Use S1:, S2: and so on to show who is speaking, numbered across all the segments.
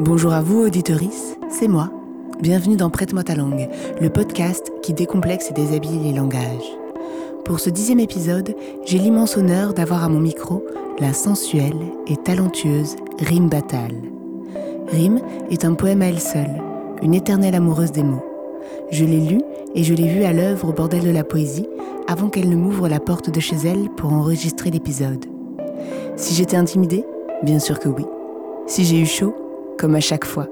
S1: Bonjour à vous, auditorice, c'est moi. Bienvenue dans Prête-moi ta langue, le podcast qui décomplexe et déshabille les langages. Pour ce dixième épisode, j'ai l'immense honneur d'avoir à mon micro la sensuelle et talentueuse Rime Batal. Rime est un poème à elle seule, une éternelle amoureuse des mots. Je l'ai lu et je l'ai vue à l'œuvre au bordel de la poésie avant qu'elle ne m'ouvre la porte de chez elle pour enregistrer l'épisode. Si j'étais intimidée Bien sûr que oui. Si j'ai eu chaud Comme à chaque fois.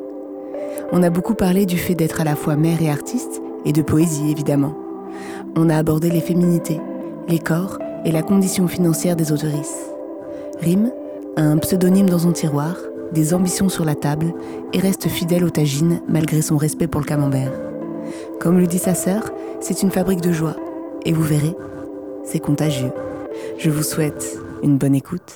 S1: On a beaucoup parlé du fait d'être à la fois mère et artiste, et de poésie évidemment. On a abordé les féminités, les corps et la condition financière des autorices. Rime a un pseudonyme dans son tiroir, des ambitions sur la table et reste fidèle aux tagines malgré son respect pour le camembert. Comme le dit sa sœur, c'est une fabrique de joie. Et vous verrez, c'est contagieux. Je vous souhaite une bonne écoute.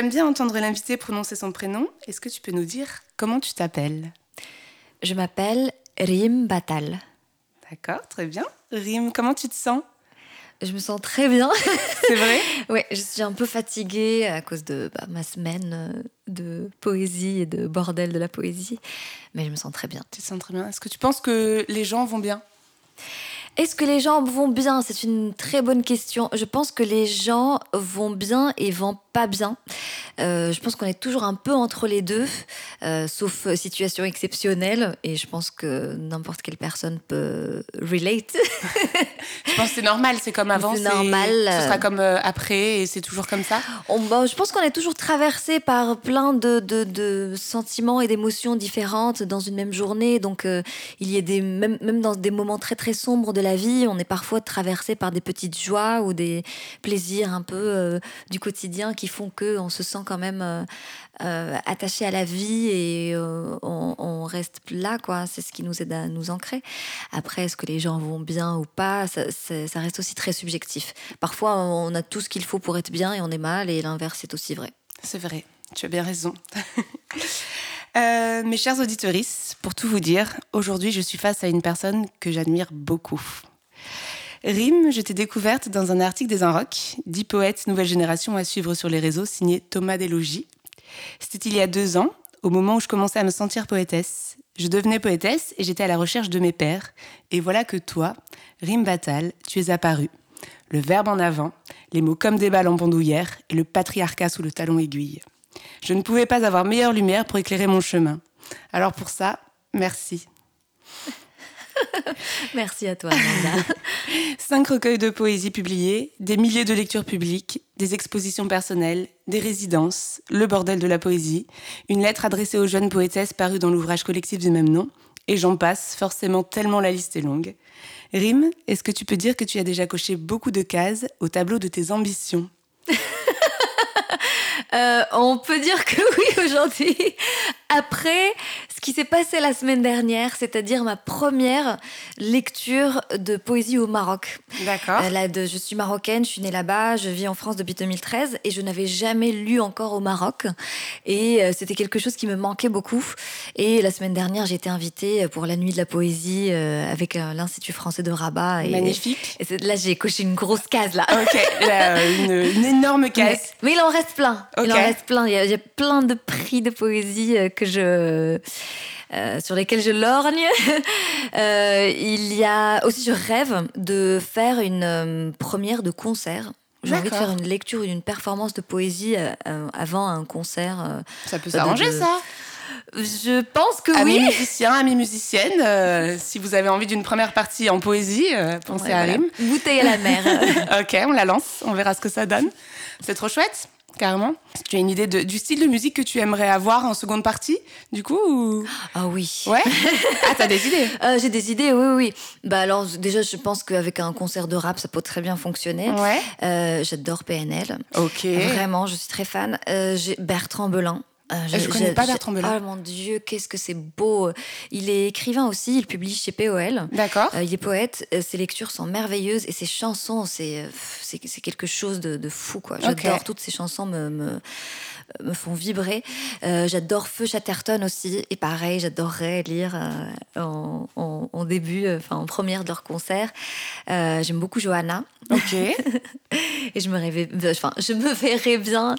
S1: J'aime bien entendre l'invité prononcer son prénom. Est-ce que tu peux nous dire comment tu t'appelles?
S2: Je m'appelle Rim Batal.
S1: D'accord, très bien. Rim, comment tu te sens?
S2: Je me sens très bien.
S1: C'est vrai?
S2: Oui, je suis un peu fatiguée à cause de bah, ma semaine euh, de poésie et de bordel de la poésie. Mais je me sens très bien.
S1: Tu te sens très bien. Est-ce que tu penses que les gens vont bien?
S2: Est-ce que les gens vont bien? C'est une très bonne question. Je pense que les gens vont bien et vont pas bien. Euh, je pense qu'on est toujours un peu entre les deux, euh, sauf situation exceptionnelle. Et je pense que n'importe quelle personne peut relate.
S1: je pense que c'est normal, c'est comme avant.
S2: C'est normal.
S1: Ce sera comme euh, après et c'est toujours comme ça.
S2: je pense qu'on est toujours traversé par plein de, de, sentiments et d'émotions différentes dans une même journée. Donc il y a des même, même dans des moments très très sombres de la vie, on est parfois traversé par des petites joies ou des plaisirs un peu du quotidien qui font qu'on se sent quand même euh, euh, attaché à la vie et euh, on, reste là, quoi. C'est ce qui nous aide à nous ancrer. Après, est-ce que les gens vont bien ou pas ça, reste aussi très subjectif. Parfois, on a tout ce qu'il faut pour être bien et on est mal, et l'inverse est aussi vrai.
S1: C'est vrai, tu as bien raison. mes chers auditeurs, pour tout vous dire, aujourd'hui je suis face à une personne que j'admire beaucoup. Rime, je t'ai découverte dans un article des Inrocks, dix poètes nouvelle génération à suivre sur les réseaux, signé Thomas Delogy. C'était il y a deux ans, au moment où je commençais à me sentir poétesse. Je devenais poétesse et j'étais à la recherche de mes pères. Et voilà que toi, Rime Batal, tu es apparu. Le verbe en avant, les mots comme des balles en bandoulière et le patriarcat sous le talon aiguille. Je ne pouvais pas avoir meilleure lumière pour éclairer mon chemin. Alors pour ça, merci.
S2: Merci à toi, Amanda.
S1: Cinq recueils de poésie publiés, des milliers de lectures publiques, des expositions personnelles, des résidences, le bordel de la poésie, une lettre adressée aux jeunes poétesses parue dans l'ouvrage collectif du même nom, et j'en passe, forcément tellement la liste est longue. Rime, est-ce que tu peux dire que tu as déjà coché beaucoup de cases au tableau de tes ambitions?
S2: Euh, on peut dire que oui aujourd'hui. Après, ce qui s'est passé la semaine dernière, c'est-à-dire ma première lecture de poésie au Maroc.
S1: D'accord.
S2: Euh, je suis marocaine, je suis née là-bas, je vis en France depuis 2013 et je n'avais jamais lu encore au Maroc. Et euh, c'était quelque chose qui me manquait beaucoup. Et la semaine dernière, j'ai été invitée pour la nuit de la poésie avec l'Institut français de Rabat.
S1: Et, Magnifique.
S2: Et là, j'ai coché une grosse case là.
S1: Ok, une, énorme case.
S2: Mais, il en reste plein. Il en reste plein. Il y, a, il y a plein de prix de poésie que je euh, sur lesquels je lorgne. Euh, il y a aussi, je rêve de faire une euh, première de concert. J'ai envie de faire une lecture ou une performance de poésie avant un concert.
S1: ça peut s'arranger, ça?
S2: Je pense que
S1: amis
S2: oui.
S1: musiciens, amis musiciennes, si vous avez envie d'une première partie en poésie, pensez à Rim.
S2: Bouteille à la mer.
S1: ok, on la lance, on verra ce que ça donne. C'est trop chouette.
S3: Carrément. Tu as une idée du style de musique que tu aimerais avoir en seconde partie, du coup
S2: Ah oui.
S3: Ouais? Ah, t'as des idées?
S2: Euh, J'ai des idées, oui, oui. Bah alors, déjà, je pense qu'avec un concert de rap, ça peut très bien fonctionner.
S3: Ouais.
S2: Euh, J'adore PNL.
S3: Ok.
S2: Vraiment, je suis très fan. Euh, j'ai Bertrand Belin.
S3: Euh, je, ne connais pas Bertrand Belin.
S2: Oh mon Dieu, qu'est-ce que c'est beau. Il est écrivain aussi, il publie chez POL.
S3: D'accord.
S2: Euh, il est poète, euh, ses lectures sont merveilleuses et ses chansons, c'est quelque chose de, fou. quoi. J'adore toutes ces chansons, me, me, me font vibrer. j'adore Feu Chatterton aussi, et pareil, j'adorerais lire en, en, début, enfin en première de leur concert. J'aime beaucoup Johanna.
S3: Ok.
S2: et je me rêvais, enfin, je me verrais bien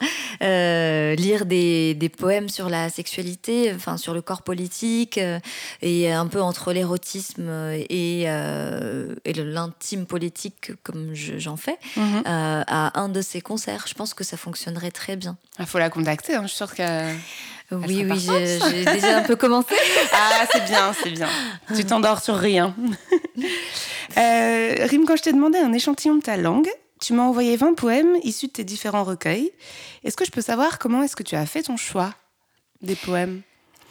S2: lire des, des poèmes sur la sexualité, enfin sur le corps politique, euh, et un peu entre l'érotisme et, euh, et l'intime politique, comme j'en fais, mhm. euh, à un de ces concerts. Je pense que ça fonctionnerait très bien.
S3: Il faut la contacter, hein. je suis sûre que.
S2: Oui, oui, j'ai déjà un peu commencé.
S3: ah, c'est bien, c'est bien. Tu t'endors sur rien. Rim, quand je t'ai demandé un échantillon de ta langue, tu m'as envoyé 20 poèmes issus de tes différents recueils. Est-ce que je peux savoir comment est-ce que tu as fait ton choix des poèmes?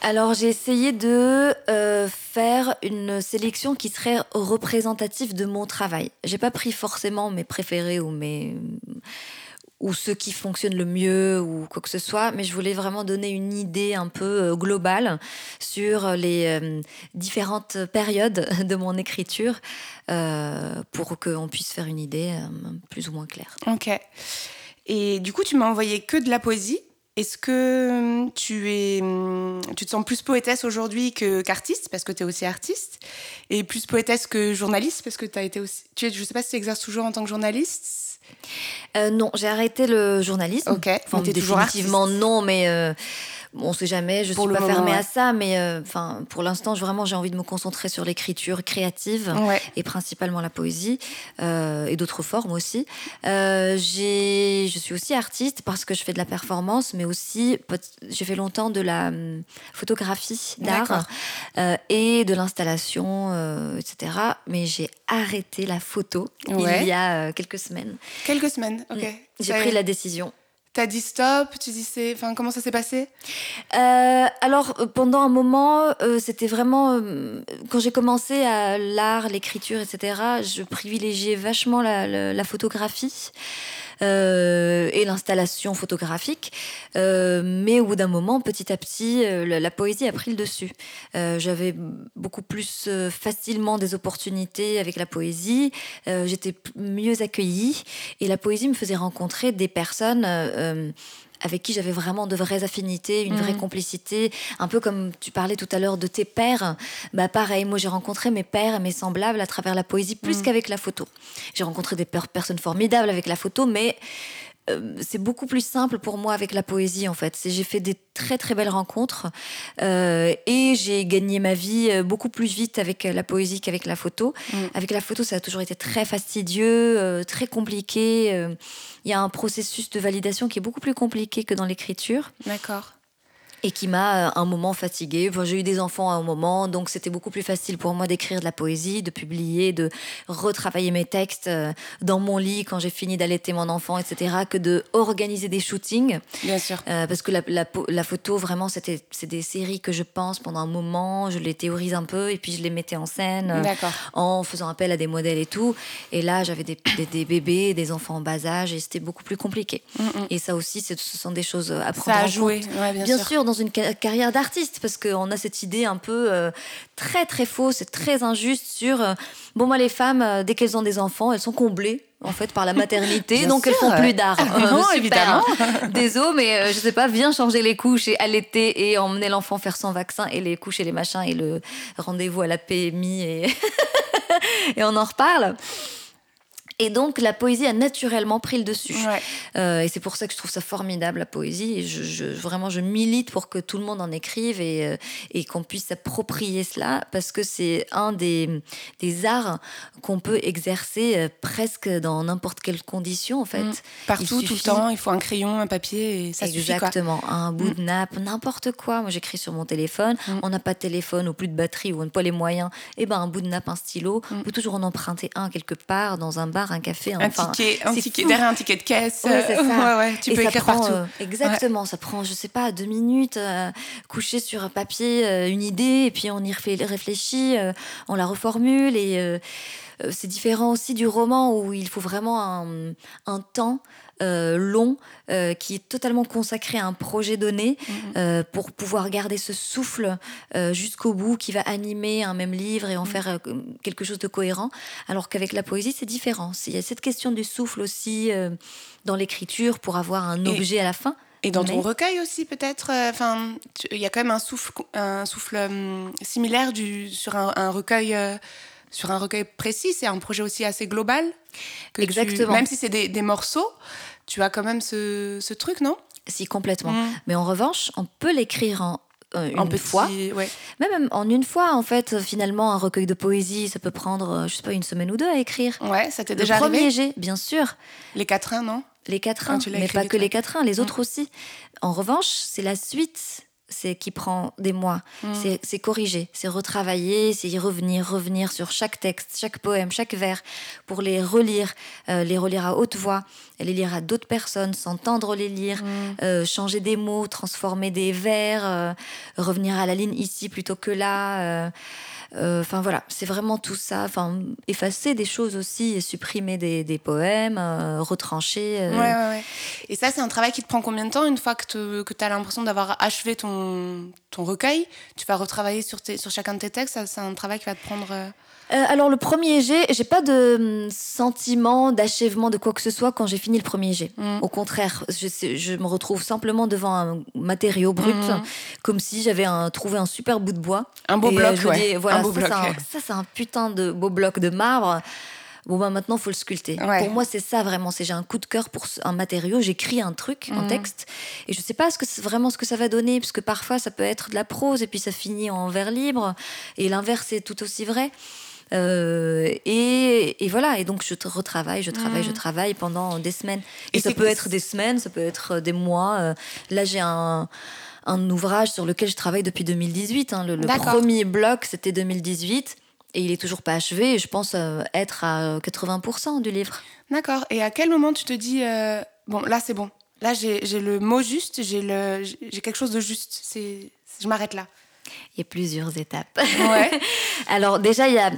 S2: Alors j'ai essayé de euh, faire une sélection qui serait représentative de mon travail. J'ai pas pris forcément mes préférés ou mes ou ceux qui fonctionnent le mieux ou quoi que ce soit, mais je voulais vraiment donner une idée un peu euh, globale sur les euh, différentes périodes de mon écriture euh, pour qu'on puisse faire une idée plus ou moins claire.
S3: Ok. Et du coup, tu m'as envoyé que de la poésie. Est-ce que tu, es, tu te sens plus poétesse aujourd'hui qu'artiste, parce que tu es aussi artiste, et plus poétesse que journaliste, parce que tu as été aussi. Tu es, je ne sais pas si tu exerces toujours en tant que journaliste
S2: euh, non, j'ai arrêté le journalisme.
S3: Ok.
S2: Enfin, définitivement non, mais euh, on sait jamais. Je ne suis pas fermée à ça, mais euh, pour l'instant, vraiment, j'ai envie de me concentrer sur l'écriture créative et principalement la poésie et d'autres formes aussi. j'ai, je suis aussi artiste parce que je fais de la performance, mais aussi j'ai fait longtemps de la hum, photographie d'art et de l'installation, etc. Mais j'ai arrêté la photo il y a quelques semaines.
S3: Quelques semaines, ok. Mm.
S2: J'ai pris la décision.
S3: T'as dit stop, tu dis c'est, enfin comment ça s'est passé?
S2: Euh, Alors euh, pendant un moment, euh, c'était vraiment quand j'ai commencé à l'art, l'écriture, etc. Je privilégiais vachement la photographie. Euh, et l'installation photographique. Euh, mais au bout d'un moment, petit à petit, euh, la, poésie a pris le dessus. J'avais beaucoup plus facilement des opportunités avec la poésie. J'étais mieux accueillie et la poésie me faisait rencontrer des personnes avec qui j'avais vraiment de vraies affinités, une vraie mhm. complicité, un peu comme tu parlais tout à l'heure de tes pères. Bah pareil, moi j'ai rencontré mes pères et mes semblables à travers la poésie plus mhm. qu'avec la photo. J'ai rencontré des personnes formidables avec la photo, mais euh, c'est beaucoup plus simple pour moi avec la poésie en fait. J'ai fait des très très belles rencontres euh, et j'ai gagné ma vie euh, beaucoup plus vite avec la poésie qu'avec la photo. Mm. Avec la photo, ça a toujours été très fastidieux, très compliqué. Il y a un processus de validation qui est beaucoup plus compliqué que dans l'écriture.
S3: D'accord
S2: et qui m'a euh, un moment fatiguée. j'ai eu des enfants à un moment, donc c'était beaucoup plus facile pour moi d'écrire de la poésie, de publier, de retravailler mes textes euh, dans mon lit quand j'ai fini d'allaiter mon enfant, etc., que de organiser des shootings.
S3: Bien sûr.
S2: Euh, parce que la, la, photo, vraiment, c'était c'est des séries que je pense pendant un moment, je les théorise un peu et puis je les mettais en scène en faisant appel à des modèles et tout. Et là, j'avais des, des, bébés, des enfants en bas âge et c'était beaucoup plus compliqué. Mm, mm. Et ça aussi, ce sont des choses à prendre
S3: ça
S2: a
S3: joué,
S2: bien, bien sûr dans une carrière d'artiste parce qu'on a cette idée un peu euh, très très fausse et très injuste sur euh, bon moi les femmes euh, dès qu'elles ont des enfants elles sont comblées en fait par la maternité donc elles font plus d'art.
S3: Non évidemment.
S2: désolé mais je sais pas viens changer les couches et allaiter et emmener l'enfant faire son vaccin et les couches et les machins et le rendez-vous à la PMI et et on en reparle et donc la poésie a naturellement pris le dessus. Euh, et c'est pour ça que je trouve ça formidable la poésie. Et je, vraiment, je milite pour que tout le monde en écrive et, euh, et qu'on puisse s'approprier cela parce que c'est un des, des arts qu'on peut exercer euh, presque dans n'importe quelle condition en fait. Mm.
S3: Partout, tout le temps, il faut un crayon, un papier et ça
S2: Exactement,
S3: suffit,
S2: un bout de mm. nappe, n'importe quoi. Moi j'écris sur mon téléphone, mm. on n'a pas de téléphone ou plus de batterie ou on n'a pas les moyens. Et eh ben un bout de nappe, un stylo, on peut toujours en emprunter un quelque part dans un bar un café.
S1: Un ticket, un ticket derrière un ticket de caisse.
S2: Ouais, c'est ça.
S1: ouais, ouais, tu peux écrire partout.
S2: exactement, ça prend, je sais pas, deux minutes, coucher sur un papier une idée, et puis on y réfléchit, on la reformule, et c'est différent aussi du roman où il faut vraiment un, un temps euh, long euh, qui est totalement consacré à un projet donné mhm. euh, pour pouvoir garder ce souffle jusqu'au bout qui va animer un même livre et en mhm. faire quelque chose de cohérent. Alors qu'avec la poésie, c'est différent. Il y a cette question du souffle aussi dans l'écriture pour avoir un objet à la fin.
S1: Et dans ton recueil aussi, peut-être Enfin, il y a quand même un souffle, un souffle similaire du, sur un, recueil sur un recueil précis. C'est un projet aussi assez global.
S2: Exactement.
S1: même si c'est des, des, morceaux, tu as quand même ce, truc, non?
S2: Si, complètement. Mm. Mais en revanche, on peut l'écrire en euh, une fois. Même en une fois, en fait, finalement, un recueil de poésie, ça peut prendre, euh, je sais pas, une semaine ou deux à écrire.
S1: Ouais, ça t'est déjà
S2: Le
S1: premier
S2: G, bien sûr.
S1: Les quatrains, non?
S2: Les quatrains, mais pas que les quatrains, les mm. autres aussi. En revanche, c'est la suite c'est qui prend des mois. Mm. C'est corriger, c'est retravailler, c'est y revenir, revenir sur chaque texte, chaque poème, chaque vers, pour les relire, euh, les relire à haute voix, les lire à d'autres personnes, s'entendre les lire, mm. euh, changer des mots, transformer des vers, euh, revenir à la ligne ici plutôt que là. Euh, enfin voilà, c'est vraiment tout ça. Enfin, effacer des choses aussi, supprimer des, des poèmes, euh, retrancher.
S1: Euh. Ouais, ouais, ouais. Et ça, c'est un travail qui te prend combien de temps une fois que tu as l'impression d'avoir achevé ton, ton recueil? Tu vas retravailler sur, tes, sur chacun de tes textes? C'est un travail qui va te prendre.
S2: Euh, alors le premier jet, j'ai pas de hum, sentiment d'achèvement de quoi que ce soit quand j'ai fini le premier jet. Mm. Au contraire, je, me retrouve simplement devant un matériau brut, mm. comme si j'avais trouvé un super bout de bois.
S1: Un beau bloc,
S2: euh, voilà, ça, c'est un, putain de beau bloc de marbre. Bon bah maintenant faut le sculpter. Pour moi c'est ça vraiment, c'est j'ai un coup de cœur pour un matériau, j'écris un truc, un mm. texte et je sais pas ce que vraiment ce que ça va donner parce que parfois ça peut être de la prose et puis ça finit en vers libre et l'inverse est tout aussi vrai. Euh, et, voilà, et donc je retravaille, je travaille, je mm. travaille pendant des semaines. Et, ça peut être des semaines, ça peut être des mois. Euh, là, j'ai un, un, ouvrage sur lequel je travaille depuis 2018. Hein. Le, premier bloc, c'était 2018. Et il est toujours pas achevé. Et je pense euh, être à 80% du livre.
S1: D'accord. Et à quel moment tu te dis bon, là c'est bon. Là j'ai le mot juste, j'ai quelque chose de juste. Je m'arrête là.
S2: Il y a plusieurs étapes. Alors déjà, il y a,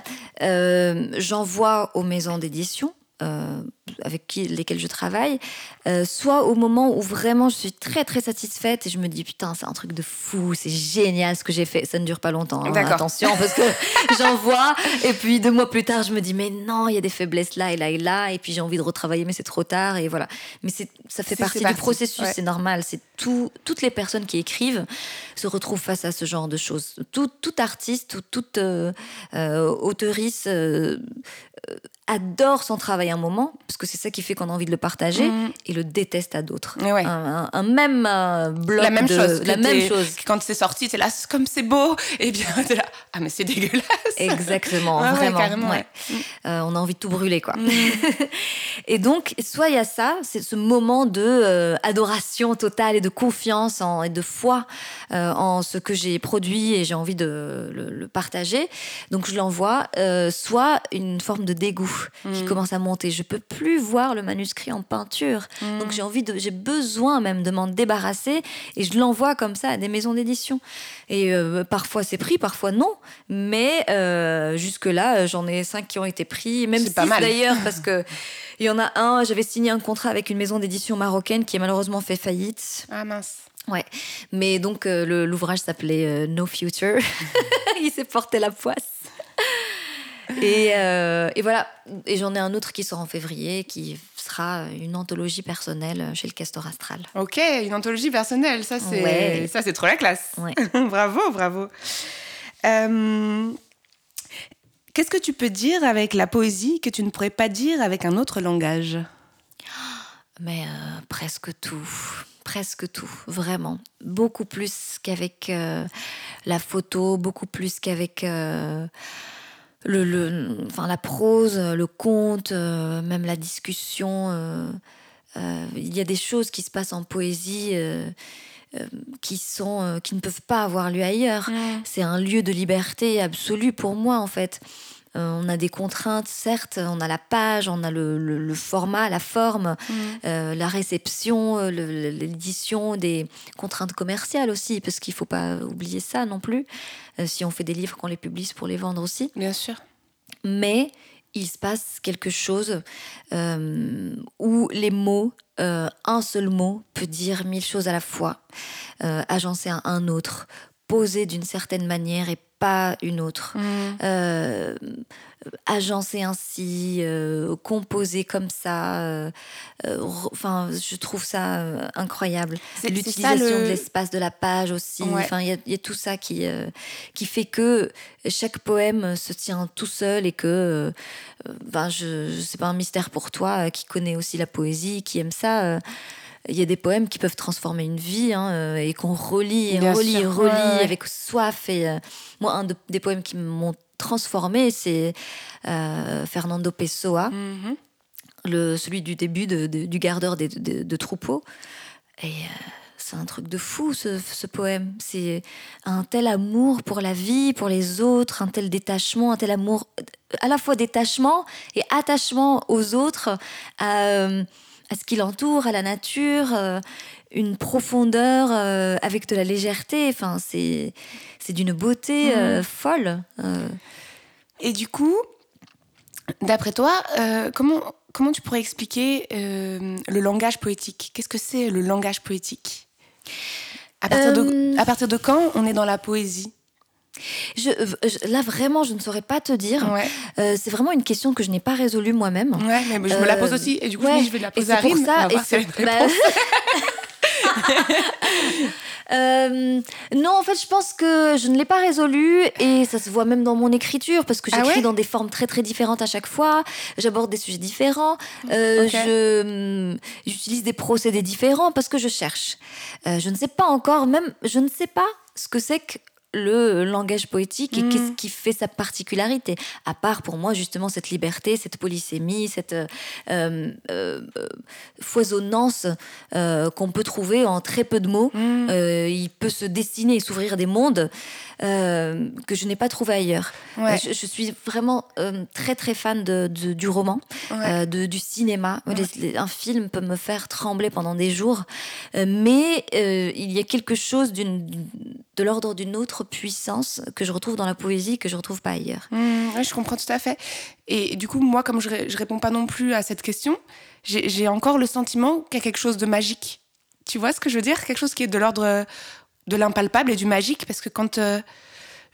S2: euh, j'envoie aux maisons d'édition euh, avec qui, lesquels je travaille, euh, soit au moment où vraiment je suis très très satisfaite et je me dis putain c'est un truc de fou, c'est génial ce que j'ai fait. Ça ne dure pas longtemps, hein, attention parce que j'en vois et puis deux mois plus tard je me dis mais non il y a des faiblesses là et là et là et puis j'ai envie de retravailler mais c'est trop tard et voilà. Mais c'est ça fait partie du processus, c'est normal. C'est tout, toutes les personnes qui écrivent se retrouvent face à ce genre de choses. Tout, tout artiste ou toute euh, euh auteurice euh, adore son travail un moment parce que c'est ça qui fait qu'on a envie de le partager mm. et le déteste à d'autres. Un, même euh, bloc
S1: la même
S2: de,
S1: chose,
S2: la même chose.
S1: Quand c'est sorti, c'est là comme c'est beau et bien t'es là ah mais c'est dégueulasse.
S2: Exactement, vraiment. Euh, on a envie de tout brûler quoi. Mm. et donc soit il y a ça, c'est ce moment de euh, adoration totale et de confiance en, et de foi en ce que j'ai produit et j'ai envie de le, partager. Donc je l'envoie. soit une forme de dégoût qui mm. commence à monter. Je peux plus voir le manuscrit en peinture. Mm. Donc j'ai envie de, j'ai besoin même de m'en débarrasser et je l'envoie comme ça à des maisons d'édition. Et euh, parfois c'est pris, parfois non. Mais euh, jusque là, j'en ai cinq qui ont été pris, même six d'ailleurs parce que il y en a un. J'avais signé un contrat avec une maison d'édition marocaine qui a malheureusement fait faillite.
S1: Ah mince.
S2: Ouais, mais donc euh, l'ouvrage s'appelait No Future. il s'est porté la poisse. Euh, et, voilà. Et j'en ai un autre qui sort en février, qui sera une anthologie personnelle chez le Castor Astral.
S1: Ok, une anthologie personnelle, ça c'est ça c'est trop la classe. bravo, bravo. Euh, qu'est-ce que tu peux dire avec la poésie que tu ne pourrais pas dire avec un autre langage?
S2: Mais euh, presque tout presque tout, vraiment. Beaucoup plus qu'avec la photo, beaucoup plus qu'avec le, enfin, la prose, le conte, euh, même la discussion. Euh, euh, il y a des choses qui se passent en poésie qui sont qui ne peuvent pas avoir lieu ailleurs. C'est un lieu de liberté absolue pour moi en fait. On a des contraintes, certes, on a la page, on a le, format, la forme, mm. la réception, l'édition, des contraintes commerciales aussi, parce qu'il ne faut pas oublier ça non plus. si on fait des livres, qu'on les publie pour les vendre aussi.
S1: Bien sûr.
S2: Mais il se passe quelque chose euh, où les mots, euh, un seul mot peut dire mille choses à la fois, euh, agencer un, un autre, poser d'une certaine manière et pas une autre. Mmh. Euh, agencer ainsi, euh, composer comme ça. Euh, enfin, je trouve ça incroyable. L'utilisation de l'espace de la page aussi. Enfin, il y, a tout ça qui qui fait que chaque poème se tient tout seul et que, ben, je, c'est pas un mystère pour toi qui connais aussi la poésie, qui aime ça il y a des poèmes qui peuvent transformer une vie hein, euh, et qu'on relit et relit et relit avec soif. Et euh, moi, un des poèmes qui m'ont transformé, c'est euh, Fernando Pessoa, mhm. le, celui du début de, du gardeur de, de, troupeaux. Et c'est un truc de fou ce, ce poème. C'est un tel amour pour la vie, pour les autres, un tel détachement, un tel amour, à la fois détachement et attachement aux autres à ce qui l'entoure, à la nature, euh, une profondeur euh, avec de la légèreté. Enfin, c'est c'est d'une beauté euh, mhm. folle.
S1: Et du coup, d'après toi, comment comment tu pourrais expliquer le langage poétique? Qu'est-ce que c'est le langage poétique? À partir, de, à partir de quand on est dans la poésie?
S2: Je, là, vraiment, je ne saurais pas te dire. Euh, c'est vraiment une question que je n'ai pas résolue moi-même.
S1: Ouais, mais je me la pose euh, aussi. Et du coup, je, vais la poser à Pour ça, et c'est bah...
S2: Euh, non, en fait, je pense que je ne l'ai pas résolue et ça se voit même dans mon écriture parce que ah j'écris dans des formes très très différentes à chaque fois. J'aborde des sujets différents. je j'utilise des procédés différents parce que je cherche. je ne sais pas encore, même je ne sais pas ce que c'est que le langage poétique et qu'est-ce mm. qui fait sa particularité. À part pour moi justement cette liberté cette polysémie cette euh, euh, euh, foisonnance qu'on peut trouver en très peu de mots. Mm. il peut se dessiner et s'ouvrir des mondes que je n'ai pas trouvé ailleurs. Je, suis vraiment très très fan de, du roman de, du cinéma. Un film peut me faire trembler pendant des jours. Mais il y a quelque chose d'une de l'ordre d'une autre puissance que je retrouve dans la poésie que je retrouve pas ailleurs.
S1: Mmh, je comprends tout à fait. Et du coup, moi, comme je, je réponds pas non plus à cette question, j'ai encore le sentiment qu'il y a quelque chose de magique. Tu vois ce que je veux dire? Quelque chose qui est de l'ordre de l'impalpable et du magique, parce que quand euh,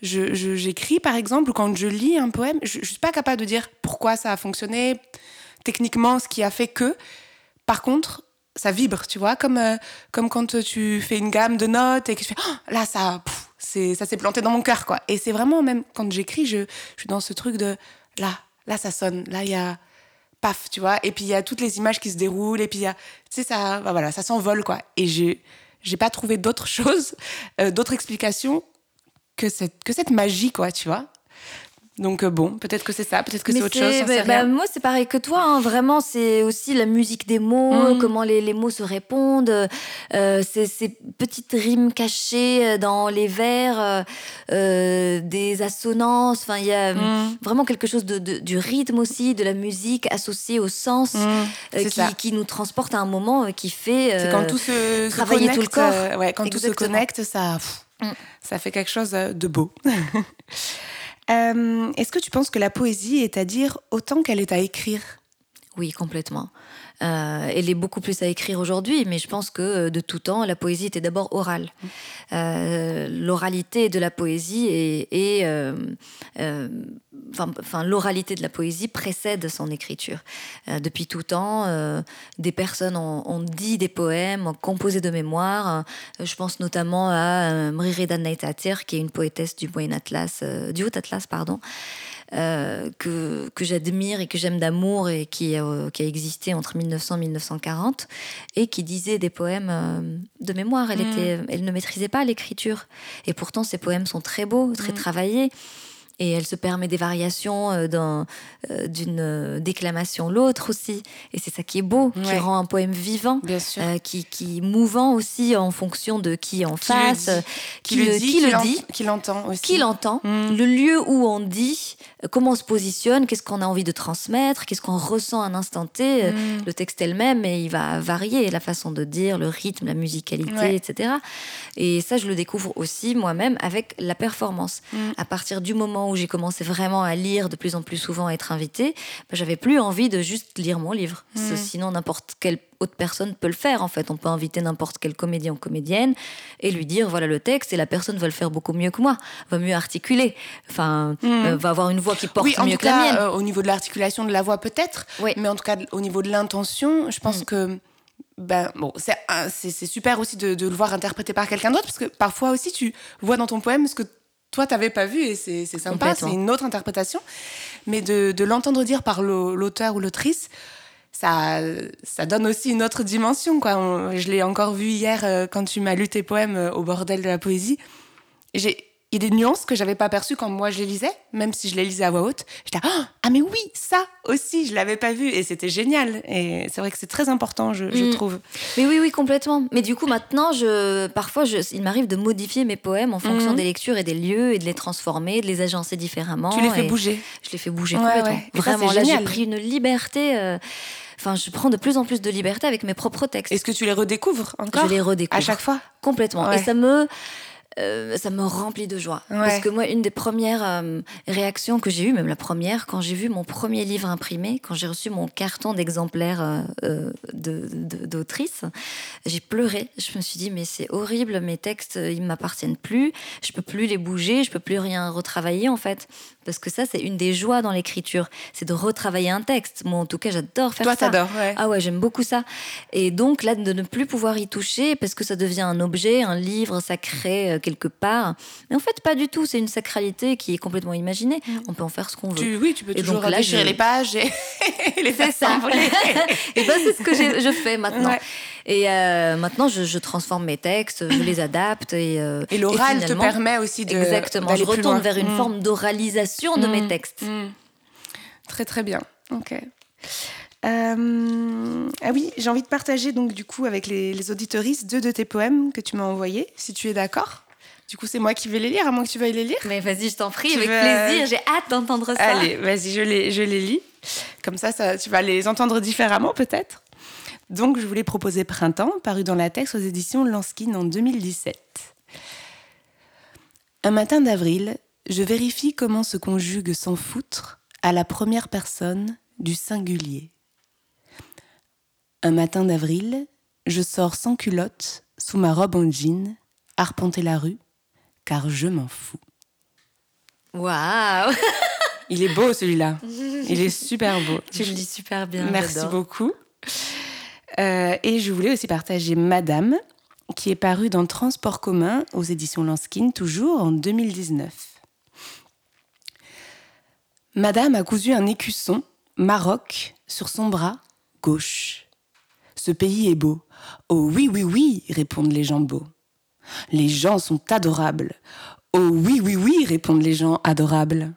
S1: j'écris, par exemple, ou quand je lis un poème, je, je suis pas capable de dire pourquoi ça a fonctionné, techniquement, ce qui a fait que. Par contre, ça vibre, tu vois, comme, euh, comme quand tu fais une gamme de notes et que tu fais oh, là, ça, c'est, ça s'est planté dans mon cœur, quoi. Et c'est vraiment, même quand j'écris, je, je, suis dans ce truc de là, là, ça sonne, là, il y a paf, tu vois, et puis il y a toutes les images qui se déroulent, et puis il y a, tu sais, ça, bah, voilà, ça s'envole, quoi. Et j'ai, j'ai pas trouvé d'autre chose, euh, d'autre explication que cette, que cette magie, quoi, tu vois. Donc euh, bon, peut-être que c'est ça, peut-être que c'est autre chose.
S2: Bah, bah, moi, c'est pareil que toi. Hein. Vraiment, c'est aussi la musique des mots, mm. comment les, les, mots se répondent, euh, ces, petites rimes cachées euh, dans les vers, euh, des assonances. Enfin, il y a mm. vraiment quelque chose de, du rythme aussi, de la musique associée au sens, mm. qui, qui, nous transporte à un moment qui fait
S1: quand tout se, travailler tout le corps. ouais, quand tout se connecte, ça, ça fait quelque chose de beau. Euh, est-ce que tu penses que la poésie est à dire autant qu'elle est à écrire?
S2: Oui, complètement. Euh, elle est beaucoup plus à écrire aujourd'hui, mais je pense que euh, de tout temps, la poésie était d'abord orale. Euh, l'oralité de la poésie et, enfin, l'oralité de la poésie précède son écriture. depuis tout temps, des personnes ont, dit des poèmes, ont composé de mémoires. je pense notamment à Mririda Naitatir, qui est une poétesse du Moyen Atlas, du Haut Atlas, pardon. Euh, que, que j'admire et que j'aime d'amour et qui, euh, qui, a existé entre 1900 et 1940 et qui disait des poèmes euh, de mémoire. Elle, mm. était, elle ne maîtrisait pas l'écriture. Et pourtant, ses poèmes sont très beaux, très mm. travaillés. et elle se permet des variations d'une déclamation l'autre aussi. Et c'est ça qui est beau, qui rend un poème vivant, qui, qui mouvant aussi en fonction de qui en face,
S1: qui, le dit, qui le dit, qui l'entend aussi,
S2: qui l'entend, mm. le lieu où on dit, comment on se positionne, qu'est-ce qu'on a envie de transmettre, qu'est-ce qu'on ressent à un instant T. Mm. Le texte elle-même, et il va varier la façon de dire, le rythme, la musicalité, etc. Et ça, je le découvre aussi moi-même avec la performance. Mm. À partir du moment où j'ai commencé vraiment à lire de plus en plus souvent, à être invitée, bah, j'avais plus envie de juste lire mon livre. Mm. Sinon, n'importe quelle autre personne peut le faire en fait. On peut inviter n'importe quel comédien ou comédienne et lui dire voilà le texte et la personne va le faire beaucoup mieux que moi, va mieux articuler, enfin mm. euh, va avoir une voix qui porte mieux que la mienne.
S1: Euh, au niveau de l'articulation de la voix peut-être, mais en tout cas au niveau de l'intention, je pense que ben, bon, c'est super aussi de, le voir interprété par quelqu'un d'autre, parce que parfois aussi, tu vois dans ton poème ce que toi, tu n'avais pas vu, et c'est sympa, c'est une autre interprétation. Mais de, de l'entendre dire par l'auteur ou l'autrice, ça, ça donne aussi une autre dimension. Quoi. je l'ai encore vu hier euh, quand tu m'as lu tes poèmes euh, au bordel de la poésie. J'ai il y a des nuances que j'avais pas perçues quand moi je les lisais, même si je les lisais à voix haute. J'étais ah, ah mais oui ça aussi je l'avais pas vu et c'était génial et c'est vrai que c'est très important je, mm. trouve.
S2: Mais oui oui complètement. Mais du coup maintenant je parfois je, il m'arrive de modifier mes poèmes en fonction mm. des lectures et des lieux et de les transformer, de les agencer différemment.
S1: Tu les fais bouger.
S2: Je les fais bouger complètement. Vraiment là j'ai pris une liberté. Euh, enfin, je prends de plus en plus de liberté avec mes propres textes.
S1: Est-ce que tu les redécouvres encore
S2: Je les redécouvre.
S1: À chaque fois
S2: Complètement. Et ça me euh, ça me remplit de joie. Parce que moi, une des premières euh, réactions que j'ai eues, même la première, quand j'ai vu mon premier livre imprimé, quand j'ai reçu mon carton d'exemplaire euh, d'autrice, j'ai pleuré. Je me suis dit, mais c'est horrible, mes textes, ils m'appartiennent plus, je peux plus les bouger, je peux plus rien retravailler en fait. Parce que ça, c'est une des joies dans l'écriture, c'est de retravailler un texte. Moi, en tout cas, j'adore faire
S1: ça.
S2: Toi,
S1: t'adores,
S2: ouais. Ah ouais, j'aime beaucoup ça. Et donc, là, de ne plus pouvoir y toucher, parce que ça devient un objet, un livre sacré, quelque part. Mais en fait, pas du tout. C'est une sacralité qui est complètement imaginée. Mm. On peut en faire ce qu'on veut.
S1: oui, tu peux toujours donc, les pages et, les faire ça.
S2: et ben, c'est ce que je fais maintenant. Et euh, maintenant, je, transforme mes textes, je les adapte. Et, euh,
S1: et l'oral te permet aussi de.
S2: Exactement. Je retourne vers une mm. forme d'oralisation de mes mm. textes.
S1: Très, très bien. Ok. Euh, ah oui, j'ai envie de partager donc du coup avec les, les auditoristes deux de tes poèmes que tu m'as envoyés, si tu es d'accord. Du coup, c'est moi qui vais les lire, à moins que tu veuilles les lire.
S2: Mais vas-y, je t'en prie, avec plaisir. J'ai hâte d'entendre ça.
S1: Allez, vas-y, je les, je les lis. Comme ça, ça, tu vas les entendre différemment, peut-être. Donc, je voulais proposer Printemps, paru dans la texte aux éditions Lanskin en 2017. Un matin d'avril, je vérifie comment se conjugue sans foutre à la première personne du singulier. Un matin d'avril, je sors sans culotte, sous ma robe en jean, arpenter la rue, car je m'en fous.
S2: Waouh
S1: Il est beau celui-là. Il est super beau.
S2: Tu le dis super bien.
S1: Merci beaucoup. Euh, et je voulais aussi partager Madame, qui est paru dans Transport commun aux éditions Lanskin, toujours en 2019. Madame a cousu un écusson, Maroc, sur son bras gauche. Ce pays est beau. Oh oui, oui, oui, répondent les gens beaux. Les gens sont adorables. Oh oui, oui, oui, répondent les gens adorables.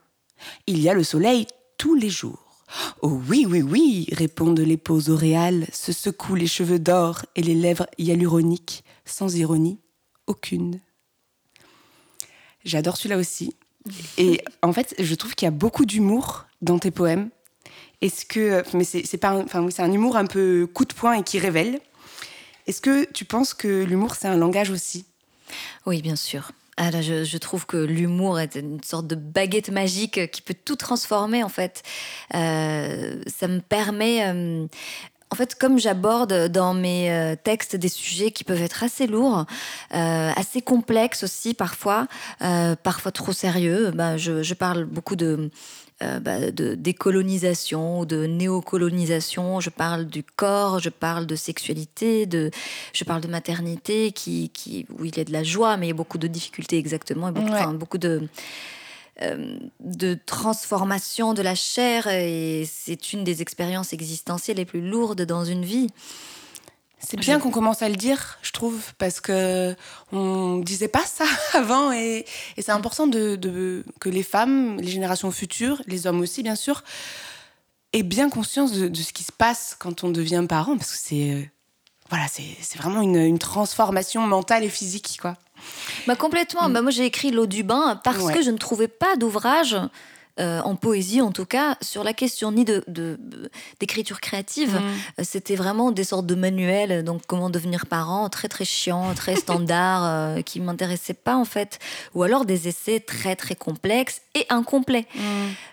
S1: Il y a le soleil tous les jours. Oh oui, oui, oui, répondent les peaux auréales, se secouent les cheveux d'or et les lèvres hyaluroniques, sans ironie aucune. J'adore celui-là aussi. Et en fait, je trouve qu'il y a beaucoup d'humour dans tes poèmes. Est-ce que, mais oui, c'est un humour un peu coup de poing et qui révèle. Est-ce que tu penses que l'humour c'est un langage aussi?
S2: Oui, bien sûr. Ah je, trouve que l'humour est une sorte de baguette magique qui peut tout transformer en fait. Euh, ça me permet, euh, en fait, comme j'aborde dans mes euh, textes des sujets qui peuvent être assez lourds, assez complexes aussi parfois, parfois trop sérieux, ben, je, parle beaucoup de euh, bah, de décolonisation ou de néocolonisation. Je parle du corps, je parle de sexualité, de, je parle de maternité, qui, qui, où il y a de la joie, mais il y a beaucoup de difficultés exactement, et beaucoup, beaucoup de, euh, de transformation de la chair. Et c'est une des expériences existentielles les plus lourdes dans une vie.
S1: C'est bien qu'on commence à le dire, je trouve, parce que on disait pas ça avant, et, c'est important de, que les femmes, les générations futures, les hommes aussi, bien sûr, aient bien conscience de, ce qui se passe quand on devient parent, parce que c'est euh, voilà, c'est vraiment une, transformation mentale et physique, quoi.
S2: Bah complètement. Mm. Bah moi, j'ai écrit L'eau du bain parce que je ne trouvais pas d'ouvrage euh, en poésie en tout cas, sur la question ni de, d'écriture créative. Mm. Euh, c'était vraiment des sortes de manuels, donc comment devenir parent, très très chiant, très standard, euh, qui m'intéressaient pas en fait. Ou alors des essais très très complexes et incomplets. Mm.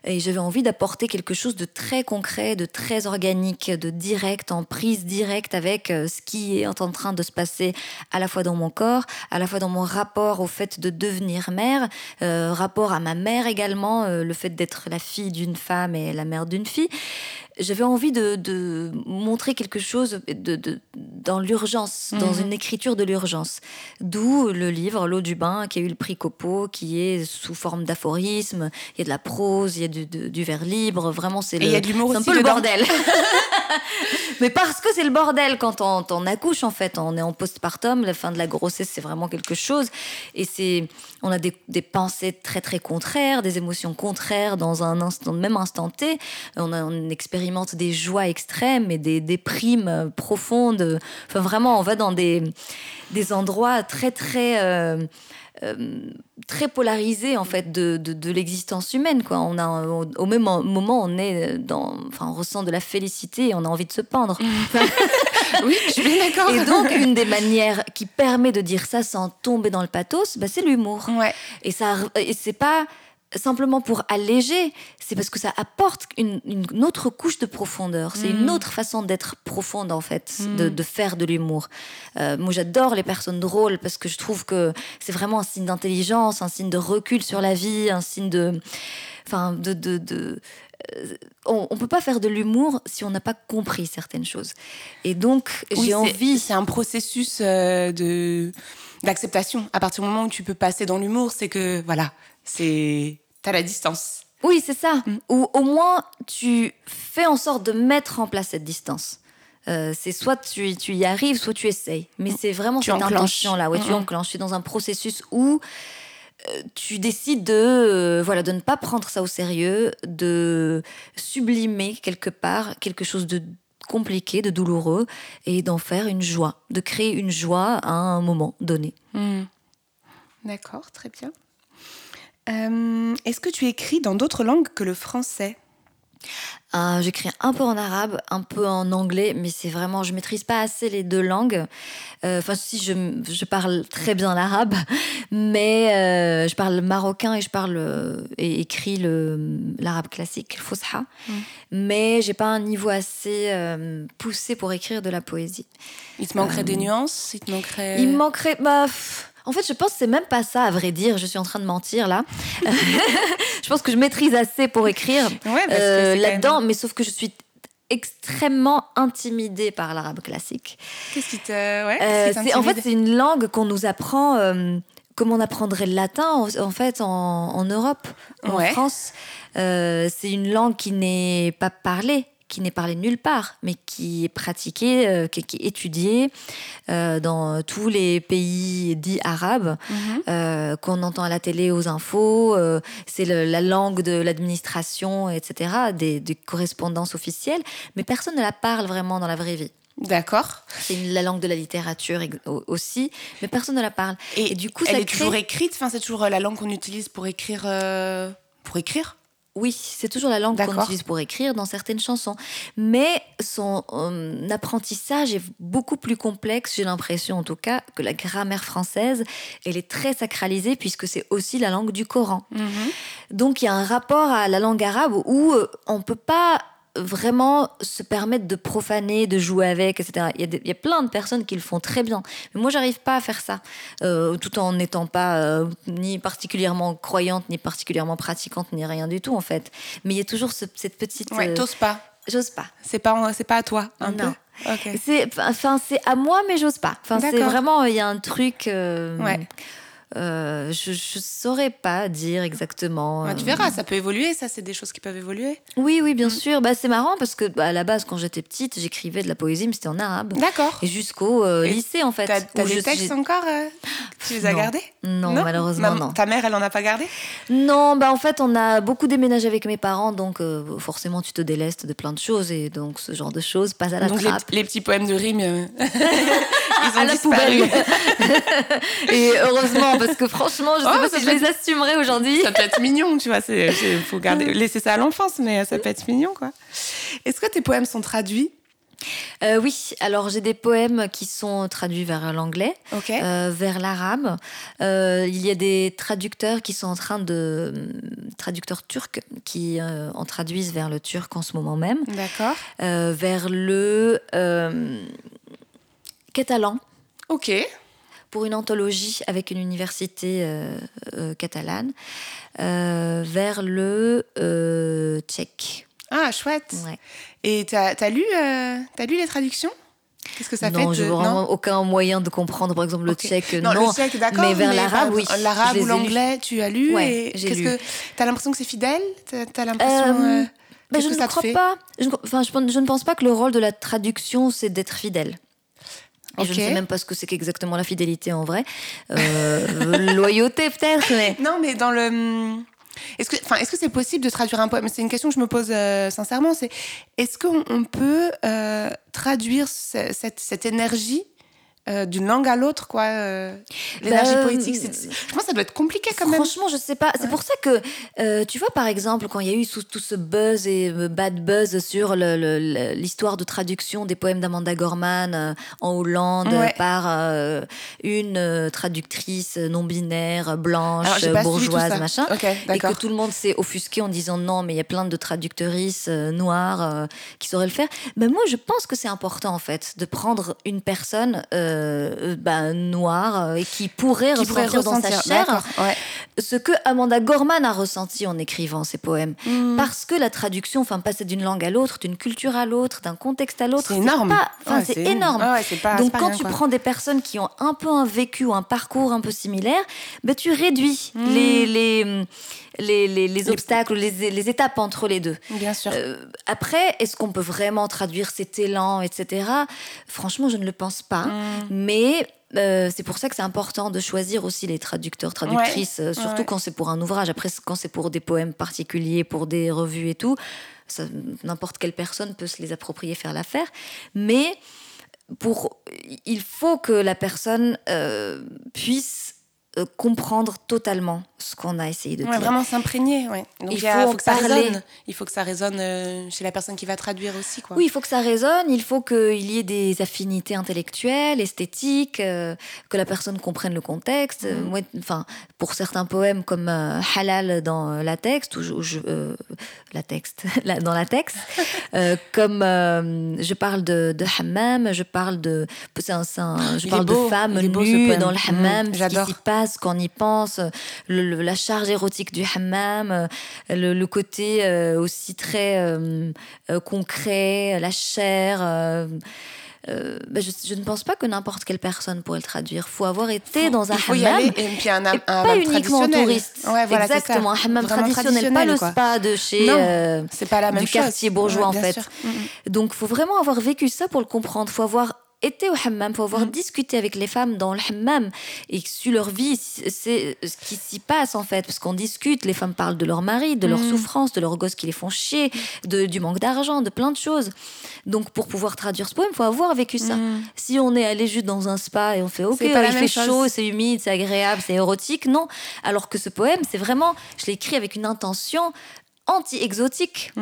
S2: Et j'avais envie d'apporter quelque chose de très concret, de très organique, de direct, en prise directe avec ce qui est en train de se passer à la fois dans mon corps, à la fois dans mon rapport au fait de devenir mère, rapport à ma mère également, le fait d'être la fille d'une femme et la mère d'une fille, j'avais envie de, montrer quelque chose de, dans l'urgence, dans mhm. une écriture de l'urgence. D'où le livre L'eau du bain, qui a eu le prix Copo, qui est sous forme d'aphorisme. Il y a de la prose, il y a du, du vers libre. Vraiment, c'est
S1: un
S2: peu le bordel. Mais parce que c'est le bordel quand on, on, accouche, en fait. On est en postpartum, la fin de la grossesse, c'est vraiment quelque chose. Et c'est, on a des, des, pensées très, très contraires, des émotions contraires dans un instant, même instant T. On a une expérience des joies extrêmes et des, des primes profondes. Enfin, vraiment, on va dans des, des endroits très, très. Euh, euh, très polarisés en fait de, de, l'existence humaine quoi on a au, même moment on est dans enfin on ressent de la félicité et on a envie de se pendre
S1: oui je suis d'accord
S2: et donc une des manières qui permet de dire ça sans tomber dans le pathos bah, c'est l'humour
S1: ouais.
S2: et ça et c'est pas simplement pour alléger, c'est parce que ça apporte une, autre couche de profondeur. C'est une mm. autre façon d'être profonde, en fait, mm. de, faire de l'humour. Euh, moi, j'adore les personnes drôles parce que je trouve que c'est vraiment un signe d'intelligence, un signe de recul sur la vie, un signe de. Enfin, de. de, euh, on, ne peut pas faire de l'humour si on n'a pas compris certaines choses. Et donc, j'ai envie.
S1: C'est un processus euh, de d'acceptation. À partir du moment où tu peux passer dans l'humour, c'est que voilà, c'est t'as la distance.
S2: Oui, c'est ça. Mm. Ou au moins tu fais en sorte de mettre en place cette distance. Euh, c'est soit tu, tu, y arrives, soit tu essayes. Mais mm. c'est vraiment cette intention-là. Ouais, Tu enclenches. Tu es dans un processus où euh, tu décides de, euh, voilà, de ne pas prendre ça au sérieux, de sublimer quelque part quelque chose de compliqué, de douloureux, et d'en faire une joie, de créer une joie à un moment donné.
S1: Mm. D'accord, très bien. Euh, est-ce que tu écris dans d'autres langues que le français?
S2: Euh, J'écris un peu en arabe, un peu en anglais, mais c'est vraiment, je maîtrise pas assez les deux langues. Euh, enfin, si je, je, parle très bien l'arabe, mais je parle marocain et je parle et écris l'arabe classique, le fusha. Mm. Mais j'ai pas un niveau assez poussé pour écrire de la poésie.
S1: Il te manquerait des nuances? Il te manquerait.
S2: Il me manquerait. Bah, en fait, je pense que c'est même pas ça, à vrai dire. Je suis en train de mentir là. je pense que je maîtrise assez pour écrire
S1: euh,
S2: là-dedans, mais sauf que je suis extrêmement intimidée par l'arabe classique.
S1: Qu'est-ce qui te. Ouais, euh,
S2: en fait, c'est une langue qu'on nous apprend. Euh, comme on apprendrait le latin en, fait en, Europe, en France. c'est une langue qui n'est pas parlée qui n'est parlé nulle part, mais qui est pratiqué, euh, qui, est étudié euh, dans tous les pays dits arabes, mhm. euh, qu'on entend à la télé, aux infos. c'est la langue de l'administration, etc., des, correspondances officielles, mais personne ne la parle vraiment dans la vraie vie.
S1: D'accord.
S2: C'est la langue de la littérature aussi, mais personne ne la parle.
S1: Et, du coup, elle est toujours écrite. Enfin, c'est toujours la langue qu'on utilise pour écrire. Pour écrire?
S2: Oui, c'est toujours la langue qu'on utilise pour écrire dans certaines chansons. Mais son euh, apprentissage est beaucoup plus complexe, j'ai l'impression en tout cas, que la grammaire française. Elle est très sacralisée puisque c'est aussi la langue du Coran. Mhm. Donc il y a un rapport à la langue arabe où euh, on ne peut pas vraiment se permettre de profaner, de jouer avec, etc. Il y, a plein de personnes qui le font très bien. Mais moi, j'arrive pas à faire ça, euh, tout en n'étant pas euh, ni particulièrement croyante, ni particulièrement pratiquante, ni rien du tout, en fait. Mais il y a toujours cette petite...
S1: Ouais, t'oses pas.
S2: J'ose pas.
S1: C'est pas, c'est pas à toi, un non.
S2: C'est, enfin, c'est à moi, mais j'ose pas. Enfin, c'est vraiment, il y a un truc... Euh,
S1: ouais
S2: Euh, je, je saurais pas dire exactement.
S1: tu verras, ça peut évoluer, ça, c'est des choses qui peuvent évoluer.
S2: Oui, oui, bien mm. sûr. Bah, c'est marrant parce que bah, à la base, quand j'étais petite, j'écrivais de la poésie, mais c'était en arabe.
S1: D'accord.
S2: Et jusqu'au lycée, en fait.
S1: T'as as des textes encore Tu les as gardés?
S2: Non, malheureusement, non.
S1: Ta mère, elle en a pas gardé?
S2: Non, bah en fait, on a beaucoup déménagé avec mes parents, donc forcément, tu te délestes de plein de choses et donc ce genre de choses passe à la
S1: donc
S2: trappe.
S1: Les, petits poèmes de rime,
S2: ils ont à la poubelle. et heureusement, parce que franchement, je sais oh, pas si je les assumerais aujourd'hui.
S1: Ça peut être mignon, tu vois. Il faut garder, laisser ça à l'enfance, mais ça peut être mignon, quoi. Est-ce que tes poèmes sont traduits?
S2: Euh, oui, alors j'ai des poèmes qui sont traduits vers l'anglais, euh, vers l'arabe. Euh, il y a des traducteurs qui sont en train de. traducteurs turcs qui en traduisent vers le turc en ce moment même.
S1: D'accord.
S2: vers le catalan.
S1: Ok.
S2: Pour une anthologie avec une université catalane. vers le tchèque.
S1: Ah, chouette. Et tu as, lu, euh, as lu les traductions? Qu'est-ce que ça
S2: non,
S1: fait
S2: je vois vraiment aucun moyen de comprendre, par exemple, le tchèque. Non, non,
S1: le tchèque, d'accord.
S2: Mais vers l'arabe, oui.
S1: L'arabe ou l'anglais, tu as lu. Ouais, j'ai lu. Que, tu as l'impression que c'est fidèle? Tu as, l'impression. Euh, euh
S2: ben, je ne crois pas. Je, enfin, je, je, ne pense pas que le rôle de la traduction, c'est d'être fidèle. Et je ne sais même pas ce que c'est qu'exactement la fidélité en vrai. Euh, loyauté peut-être. Mais...
S1: Non, mais dans le est-ce que, enfin, est-ce que c'est possible de traduire un poème? C'est une question que je me pose euh, sincèrement. C'est est-ce qu'on peut euh, traduire cette, cette énergie euh, d'une langue à l'autre, quoi. Euh, l'énergie bah, poétique, je pense que ça doit être compliqué quand
S2: même. Franchement, je sais pas. C'est pour ça que, euh, tu vois, par exemple, quand il y a eu tout, tout ce buzz et bad buzz sur l'histoire de traduction des poèmes d'Amanda Gorman en Hollande par une traductrice non binaire, blanche, bourgeoise, machin, et que tout le monde s'est offusqué en disant non, mais il y a plein de traductrices noires qui sauraient le faire. Mais moi, je pense que c'est important en fait de prendre une personne. Euh, bah, noir euh, et qui pourrait ressentir dans sa chair ce que Amanda Gorman a ressenti en écrivant ses poèmes. Hmm. Parce que la traduction, enfin passer d'une langue à l'autre, d'une culture à l'autre, d'un contexte à l'autre,
S1: c'est énorme.
S2: c'est énorme. Donc quand tu prends des personnes qui ont un peu un vécu ou un parcours un peu similaire, bah, tu réduis hmm. les, les les, les, obstacles, les, les, étapes entre les deux.
S1: Bien sûr.
S2: Euh, après, est-ce qu'on peut vraiment traduire cet élan, etc. Franchement, je ne le pense pas. Hmm. Mais euh, c'est pour ça que c'est important de choisir aussi les traducteurs, traductrices, euh, surtout quand c'est pour un ouvrage. Après, quand c'est pour des poèmes particuliers, pour des revues et tout, n'importe quelle personne peut se les approprier, faire l'affaire. Mais pour, il faut que la personne puisse comprendre totalement ce qu'on a essayé de
S1: dire. Vraiment s'imprégner, ouais. Donc il faut, que ça résonne. Il faut que ça résonne euh, chez la personne qui va traduire aussi, quoi.
S2: Oui, il faut que ça résonne. Il faut qu'il y ait des affinités intellectuelles, esthétiques, euh, que la personne comprenne le contexte. Mm. enfin, pour certains poèmes comme euh, Halal dans la texte ou je, la texte, dans la texte, comme je parle de, de, hammam, je parle de, un, un, je parle de femmes nues dans le hammam, mm, ce qui s'y passe quand on y pense. Le, la charge érotique du hammam, euh, le, côté euh, aussi très euh, concret, la chair. Bah, je, ne pense pas que n'importe quelle personne pourrait le traduire. Il faut avoir été dans un faut hammam.
S1: Y aller, et puis un, un,
S2: pas uniquement touriste. Exactement, un hammam traditionnel, pas le spa de chez
S1: c'est pas la même
S2: du quartier bourgeois en fait.
S1: Mm,
S2: mm. Donc, il faut vraiment avoir vécu ça pour le comprendre. Il faut avoir été au hammam, pour avoir mm. discuté avec les femmes dans le hammam et su leur vie, c'est ce qui s'y passe en fait. Parce qu'on discute, les femmes parlent de leur mari, de leur mm. souffrance, de leurs gosses qui les font chier, de, du manque d'argent, de plein de choses. Donc pour pouvoir traduire ce poème, il faut avoir vécu ça. Mm. Si on est allé juste dans un spa et on fait OK, il fait chaud, c'est humide, c'est agréable, c'est érotique, non. Alors que ce poème, c'est vraiment, je l'ai écrit avec une intention anti-exotique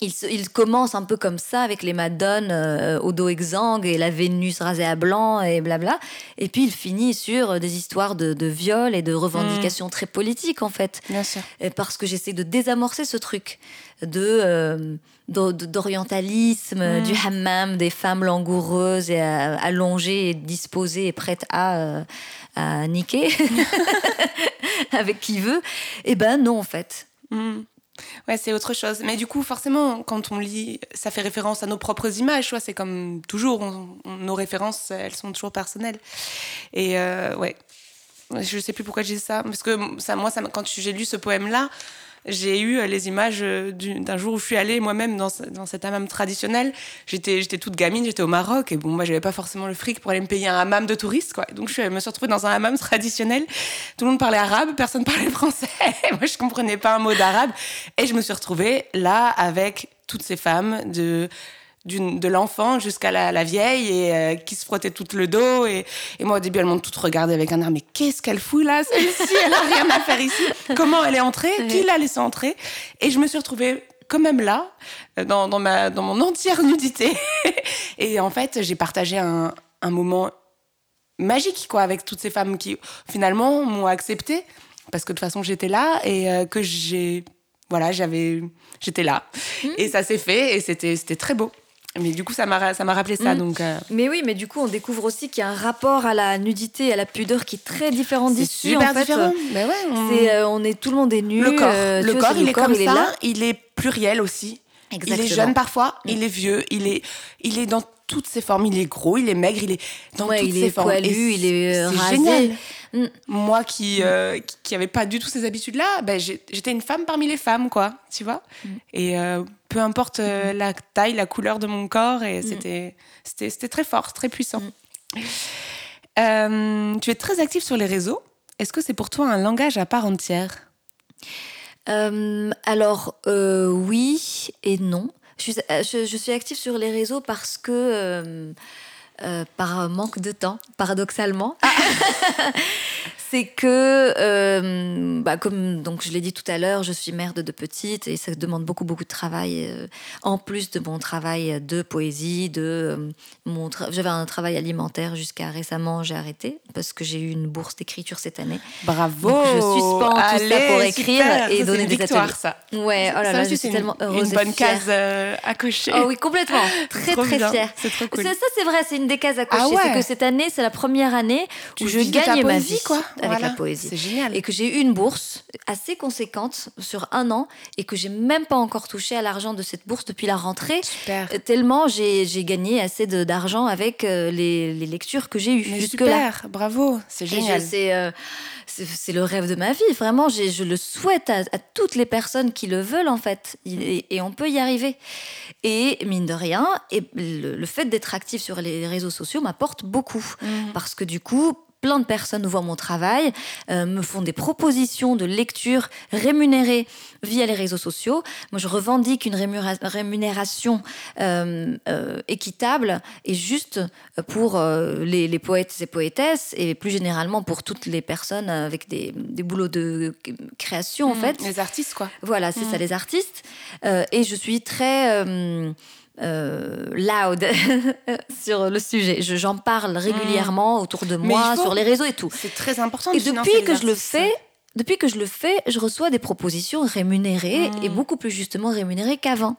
S2: il, commence un peu comme ça avec les madones euh, au dos exsangue et la Vénus rasée à blanc et blabla. Et puis il finit sur des histoires de, viol et de revendications mm. très politiques en fait.
S1: Bien sûr.
S2: parce que j'essaie de désamorcer ce truc de euh, d'orientalisme, mm. du hammam, des femmes langoureuses et euh, allongées et disposées et prêtes à, à niquer avec qui veut. Eh ben non en fait.
S1: Mm. Ouais, c'est autre chose. Mais du coup, forcément, quand on lit, ça fait référence à nos propres images. C'est comme toujours, nos références, elles sont toujours personnelles. Et euh, ouais. Je sais plus pourquoi j'ai ça. Parce que ça, moi, ça, quand j'ai lu ce poème-là, j'ai eu euh, les images euh, d'un jour où je suis allée moi-même dans, dans cet hammam traditionnel. J'étais, toute gamine, j'étais au Maroc et bon, moi, j'avais pas forcément le fric pour aller me payer un hammam de touriste, quoi. Donc, je me suis retrouvée dans un hammam traditionnel. Tout le monde parlait arabe, personne parlait français. moi, je comprenais pas un mot d'arabe. Et je me suis retrouvée là avec toutes ces femmes de de l'enfant jusqu'à la, vieille et euh, qui se frottait tout le dos. Et, et moi au début elles m'ont toutes regardé avec un air mais qu'est-ce qu'elle fout là celle-ci? Elle a rien à faire ici. Comment elle est entrée? Qui l'a laissée entrer? Et je me suis retrouvée quand même là euh, dans, dans, ma dans mon entière nudité. Et en fait j'ai partagé un, un moment magique quoi avec toutes ces femmes qui finalement m'ont accepté parce que de toute façon j'étais là et euh, que j'ai voilà j'avais j'étais là. Mmh. et ça s'est fait et c'était c'était très beau mais du coup, ça m'a, ça m'a rappelé ça. Mm. Donc, euh.
S2: Mais oui, mais du coup, on découvre aussi qu'il y a un rapport à la nudité, à la pudeur qui est très différent d'ici.
S1: Super en fait. différent.
S2: Mais ouais, on... Euh, on est tout le monde est nu.
S1: Le corps, euh, le corps, il est comme ça. là. Il est pluriel aussi. Exactement. Il est jeune parfois, mm. il est vieux, il est, il est dans toutes ses formes. Il est gros, il est maigre, il est dans toutes ses formes.
S2: Poilu, il est rasé.
S1: génial. Mm. Moi qui, euh, qui avait pas du tout ces habitudes-là, ben, j'étais une femme parmi les femmes, quoi, tu vois. Et euh, peu importe euh, la taille, la couleur de mon corps, et c'était c'était très fort, très puissant. tu es très active sur les réseaux. Est-ce que c'est pour toi un langage à part entière?
S2: Alors, oui et non. Je suis, je, je suis, active sur les réseaux parce que euh, par manque de temps, paradoxalement. Ah. c'est que, euh, bah, comme donc je l'ai dit tout à l'heure, je suis mère de deux petites et ça demande beaucoup beaucoup de travail. Euh, en plus de mon travail de poésie, de mon j'avais un travail alimentaire jusqu'à récemment, j'ai arrêté parce que j'ai eu une bourse d'écriture cette année.
S1: Bravo.
S2: je suspends tout ça pour écrire et donner des
S1: victoire,
S2: ateliers.
S1: Ça.
S2: Ouais, oh là là, je suis tellement heureuse.
S1: Une bonne case à cocher.
S2: Oh oui, complètement. Très très fière.
S1: C'est trop cool.
S2: Ça, c'est vrai, c'est une des cases à cocher. Ah c'est que cette année, c'est la première année où je gagne ma vie
S1: quoi.
S2: Avec la poésie.
S1: C'est génial.
S2: Et que j'ai eu une bourse assez conséquente sur un an et que j'ai même pas encore touché à l'argent de cette bourse depuis la rentrée.
S1: Super.
S2: Euh, tellement j'ai gagné assez d'argent avec euh, les, les, lectures que j'ai eues jusque-là.
S1: Super, bravo, c'est génial.
S2: Euh, c'est le rêve de ma vie. Vraiment, je le souhaite à, toutes les personnes qui le veulent, en fait. Et, on peut y arriver. Et mine de rien, et le, fait d'être actif sur les réseaux sociaux m'apporte beaucoup. Mmh. Parce que du coup, plein de personnes voient mon travail, euh, me font des propositions de lecture rémunérées via les réseaux sociaux. Moi, je revendique une rémunération euh, euh, équitable et juste pour les, poètes et poétesses et plus généralement pour toutes les personnes avec des, boulots de création, en mmh, fait.
S1: Les artistes, quoi.
S2: Voilà, c'est ça, mmh. les artistes. et je suis très euh, loud sur le sujet. J'en parle régulièrement autour de moi, sur les réseaux et tout.
S1: C'est très important.
S2: Et depuis que je le fais, depuis que je le fais, je reçois des propositions rémunérées et mmh. beaucoup plus justement rémunérées qu'avant,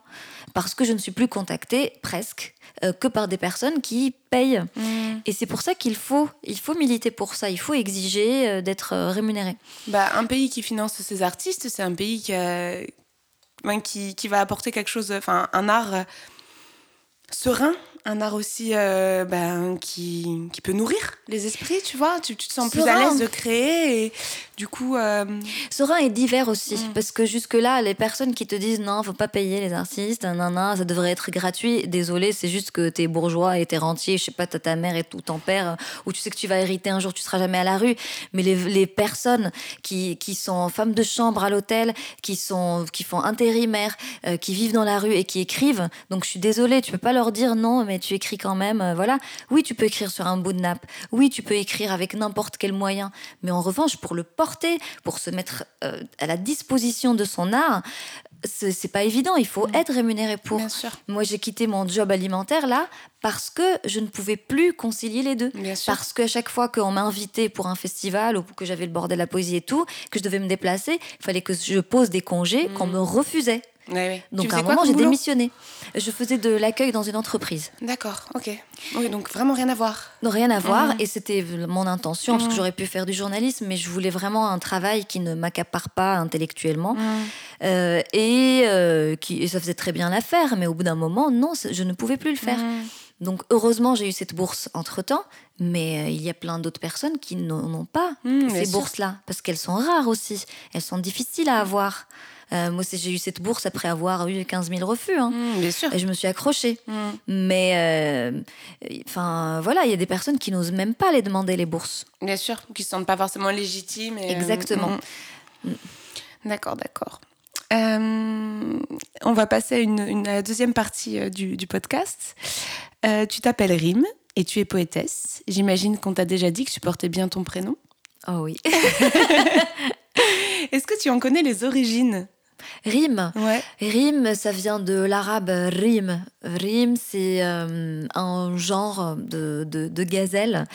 S2: parce que je ne suis plus contactée presque euh, que par des personnes qui payent. Mmh. Et c'est pour ça qu'il faut, il faut militer pour ça. Il faut exiger euh, d'être rémunéré.
S1: Bah, un pays qui finance ses artistes, c'est un pays qui, qui, qui, va apporter quelque chose, enfin un art serein, un art aussi euh, ben, qui, qui, peut nourrir les esprits, tu vois. Tu, tu te sens plus à l'aise de créer et du coup. Euh...
S2: Serein est divers aussi, mm. parce que jusque-là, les personnes qui te disent non, faut pas payer les artistes, non, non, ça devrait être gratuit. Désolé, c'est juste que t'es bourgeois et t'es rentier, je sais pas, t'as ta mère et tout ton père, ou tu sais que tu vas hériter un jour, tu seras jamais à la rue. Mais les, les personnes qui, qui sont femmes de chambre à l'hôtel, qui, sont, qui font intérimaire, euh, qui vivent dans la rue et qui écrivent, donc je suis désolée, tu peux pas leur dire non, mais tu écris quand même, euh, voilà. Oui, tu peux écrire sur un bout de nappe. Oui, tu peux écrire avec n'importe quel moyen. Mais en revanche, pour le porter, pour se mettre euh, à la disposition de son art, c'est pas évident. Il faut mm. être rémunéré pour.
S1: Bien sûr.
S2: Moi, j'ai quitté mon job alimentaire là parce que je ne pouvais plus concilier les deux.
S1: Bien sûr.
S2: Parce qu'à chaque fois qu'on m'invitait pour un festival ou que j'avais le bordel de la poésie et tout, que je devais me déplacer, il fallait que je pose des congés qu'on mm. me refusait. Donc à un moment, j'ai démissionné. Je faisais de l'accueil dans une entreprise.
S1: D'accord, ok. Oui, donc vraiment rien à voir.
S2: Non, rien à voir. Mmh. Et c'était mon intention, parce que mmh. j'aurais pu faire du journalisme, mais je voulais vraiment un travail qui ne m'accapare pas intellectuellement. Mmh. Euh, et, euh, qui, et ça faisait très bien l'affaire, mais au bout d'un moment, non, je ne pouvais plus le faire. Donc heureusement, j'ai eu cette bourse entre-temps, mais euh, il y a plein d'autres personnes qui n'ont pas mmh, ces bourses-là, parce qu'elles sont rares aussi, elles sont difficiles à avoir. Euh, moi, j'ai eu cette bourse après avoir eu 15 000 refus. Hein.
S1: Mmh, bien sûr.
S2: Et je me suis accrochée. Mmh. Mais, euh, enfin, voilà, il y a des personnes qui n'osent même pas les demander, les bourses.
S1: Bien sûr, qui ne se sentent pas forcément légitimes.
S2: Exactement.
S1: D'accord, d'accord. on va passer à une, la deuxième partie du, du podcast. Euh, tu t'appelles Rime et tu es poétesse. J'imagine qu'on t'a déjà dit que tu portais bien ton prénom.
S2: Oh oui.
S1: Est-ce que tu en connais les origines?
S2: Rime.
S1: Ouais.
S2: Rime, ça vient de l'arabe rime. Rime, c'est euh, un genre de, de, gazelle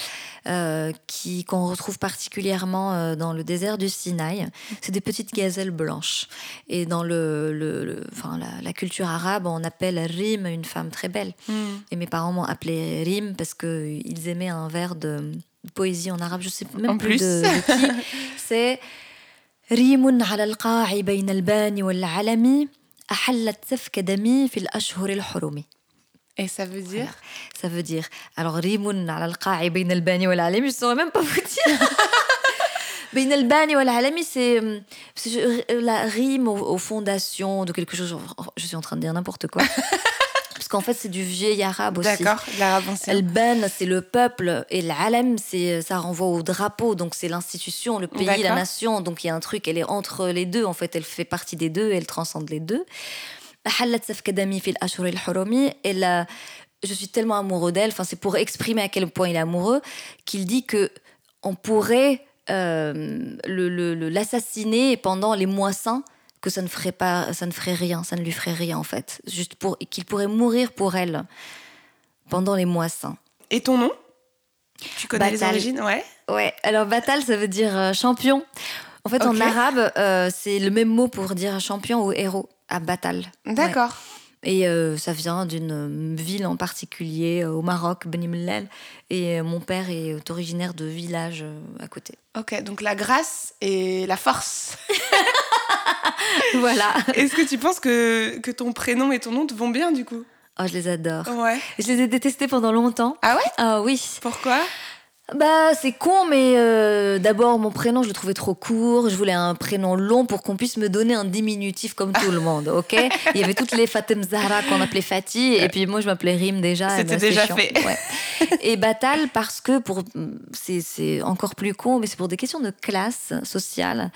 S2: euh, qui qu'on retrouve particulièrement euh, dans le désert du Sinaï. C'est des petites gazelles blanches. Et dans le, le, enfin, la, culture arabe, on appelle rime une femme très belle. Hmm. Et mes parents m'ont appelé rime parce qu'ils aimaient un vers de poésie en arabe. Je sais même plus, plus. De, de qui. C'est ريم على القاع بين البان والعلم أحلت سفك دمي في الأشهر الحرم
S1: Et ça veut dire
S2: Ça veut dire. Alors, ريم على القاع بين البان والعلم, je ne saurais même pas vous dire. بين البان والعلم, c'est la rime aux, aux fondations de quelque chose. Je suis en train de dire n'importe quoi. Qu'en fait, c'est du vieil arabe aussi.
S1: D'accord, l'arabe ancien.
S2: Al-Ban, c'est le peuple, et l'Alem, ça renvoie au drapeau, donc c'est l'institution, le pays, la nation. Donc il y a un truc, elle est entre les deux, en fait, elle fait partie des deux, elle transcende les deux. Je suis tellement amoureux d'elle, enfin, c'est pour exprimer à quel point il est amoureux, qu'il dit que on pourrait euh, l'assassiner pendant les mois saints que ça ne ferait pas, ça ne ferait rien, ça ne lui ferait rien en fait, juste pour qu'il pourrait mourir pour elle pendant les mois saints.
S1: Et ton nom? Tu connais les origines, ouais.
S2: Ouais. Alors Batal, ça veut dire euh, champion. En fait, en arabe, euh, c'est le même mot pour dire champion ou héros à Batal.
S1: D'accord.
S2: Et euh, ça vient d'une ville en particulier au Maroc, Beni Mellel. Et mon père est originaire de village à côté.
S1: Ok, donc la grâce et la force.
S2: voilà.
S1: Est-ce que tu penses que, que ton prénom et ton nom te vont bien du coup?
S2: Oh, je les adore.
S1: Ouais.
S2: Je les ai détestés pendant longtemps.
S1: Ah ouais?
S2: Ah oui.
S1: Pourquoi?
S2: Bah, c'est con, mais euh, d'abord, mon prénom, je le trouvais trop court. Je voulais un prénom long pour qu'on puisse me donner un diminutif comme tout le monde, ok? Il y avait toutes les Fatem Zahra qu'on appelait Fatih, et puis moi, je m'appelais Rim déjà.
S1: C'était bah, déjà fait.
S2: Et Batal, parce que pour c'est encore plus con, mais c'est pour des questions de classe sociale.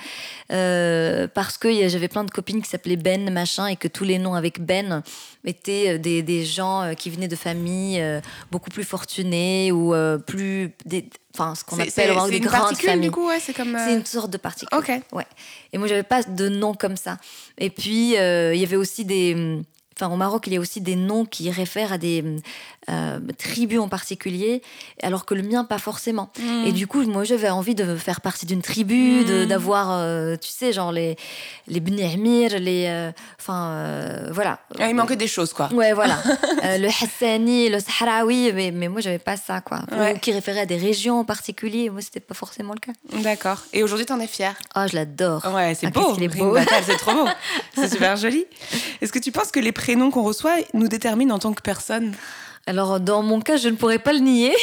S2: Euh, parce que j'avais plein de copines qui s'appelaient Ben, machin, et que tous les noms avec Ben étaient euh, des, des gens qui venaient de familles beaucoup plus fortunées ou plus... Des, enfin ce qu'on appelle avoir des grandes familles.
S1: c'est comme.
S2: C'est une sorte de particule.
S1: Ok.
S2: Ouais. Et moi, j'avais pas de nom comme ça. Et puis, euh, il y avait aussi des. Enfin, au Maroc, il y a aussi des noms qui réfèrent à des, euh, tribu en particulier, alors que le mien, pas forcément. Et mm. du coup, moi, j'avais envie de faire partie d'une tribu, mm. d'avoir, euh, tu sais, genre les, les les. Euh, enfin, euh, voilà.
S1: Ah, il manquait des choses, quoi.
S2: Ouais, voilà. le Hassani, le Sahraoui, mais, mais moi, j'avais pas ça, quoi. Ou qui référait à des régions en particulier. Moi, c'était pas forcément le cas.
S1: D'accord. Et aujourd'hui, t'en es fière?
S2: Oh, je l'adore.
S1: Ouais, c'est ah, beau. beau. c'est trop beau. c'est super joli. Est-ce que tu penses que les prénoms qu'on reçoit nous déterminent en tant que personne?
S2: Alors, dans mon cas, je ne pourrais pas le nier.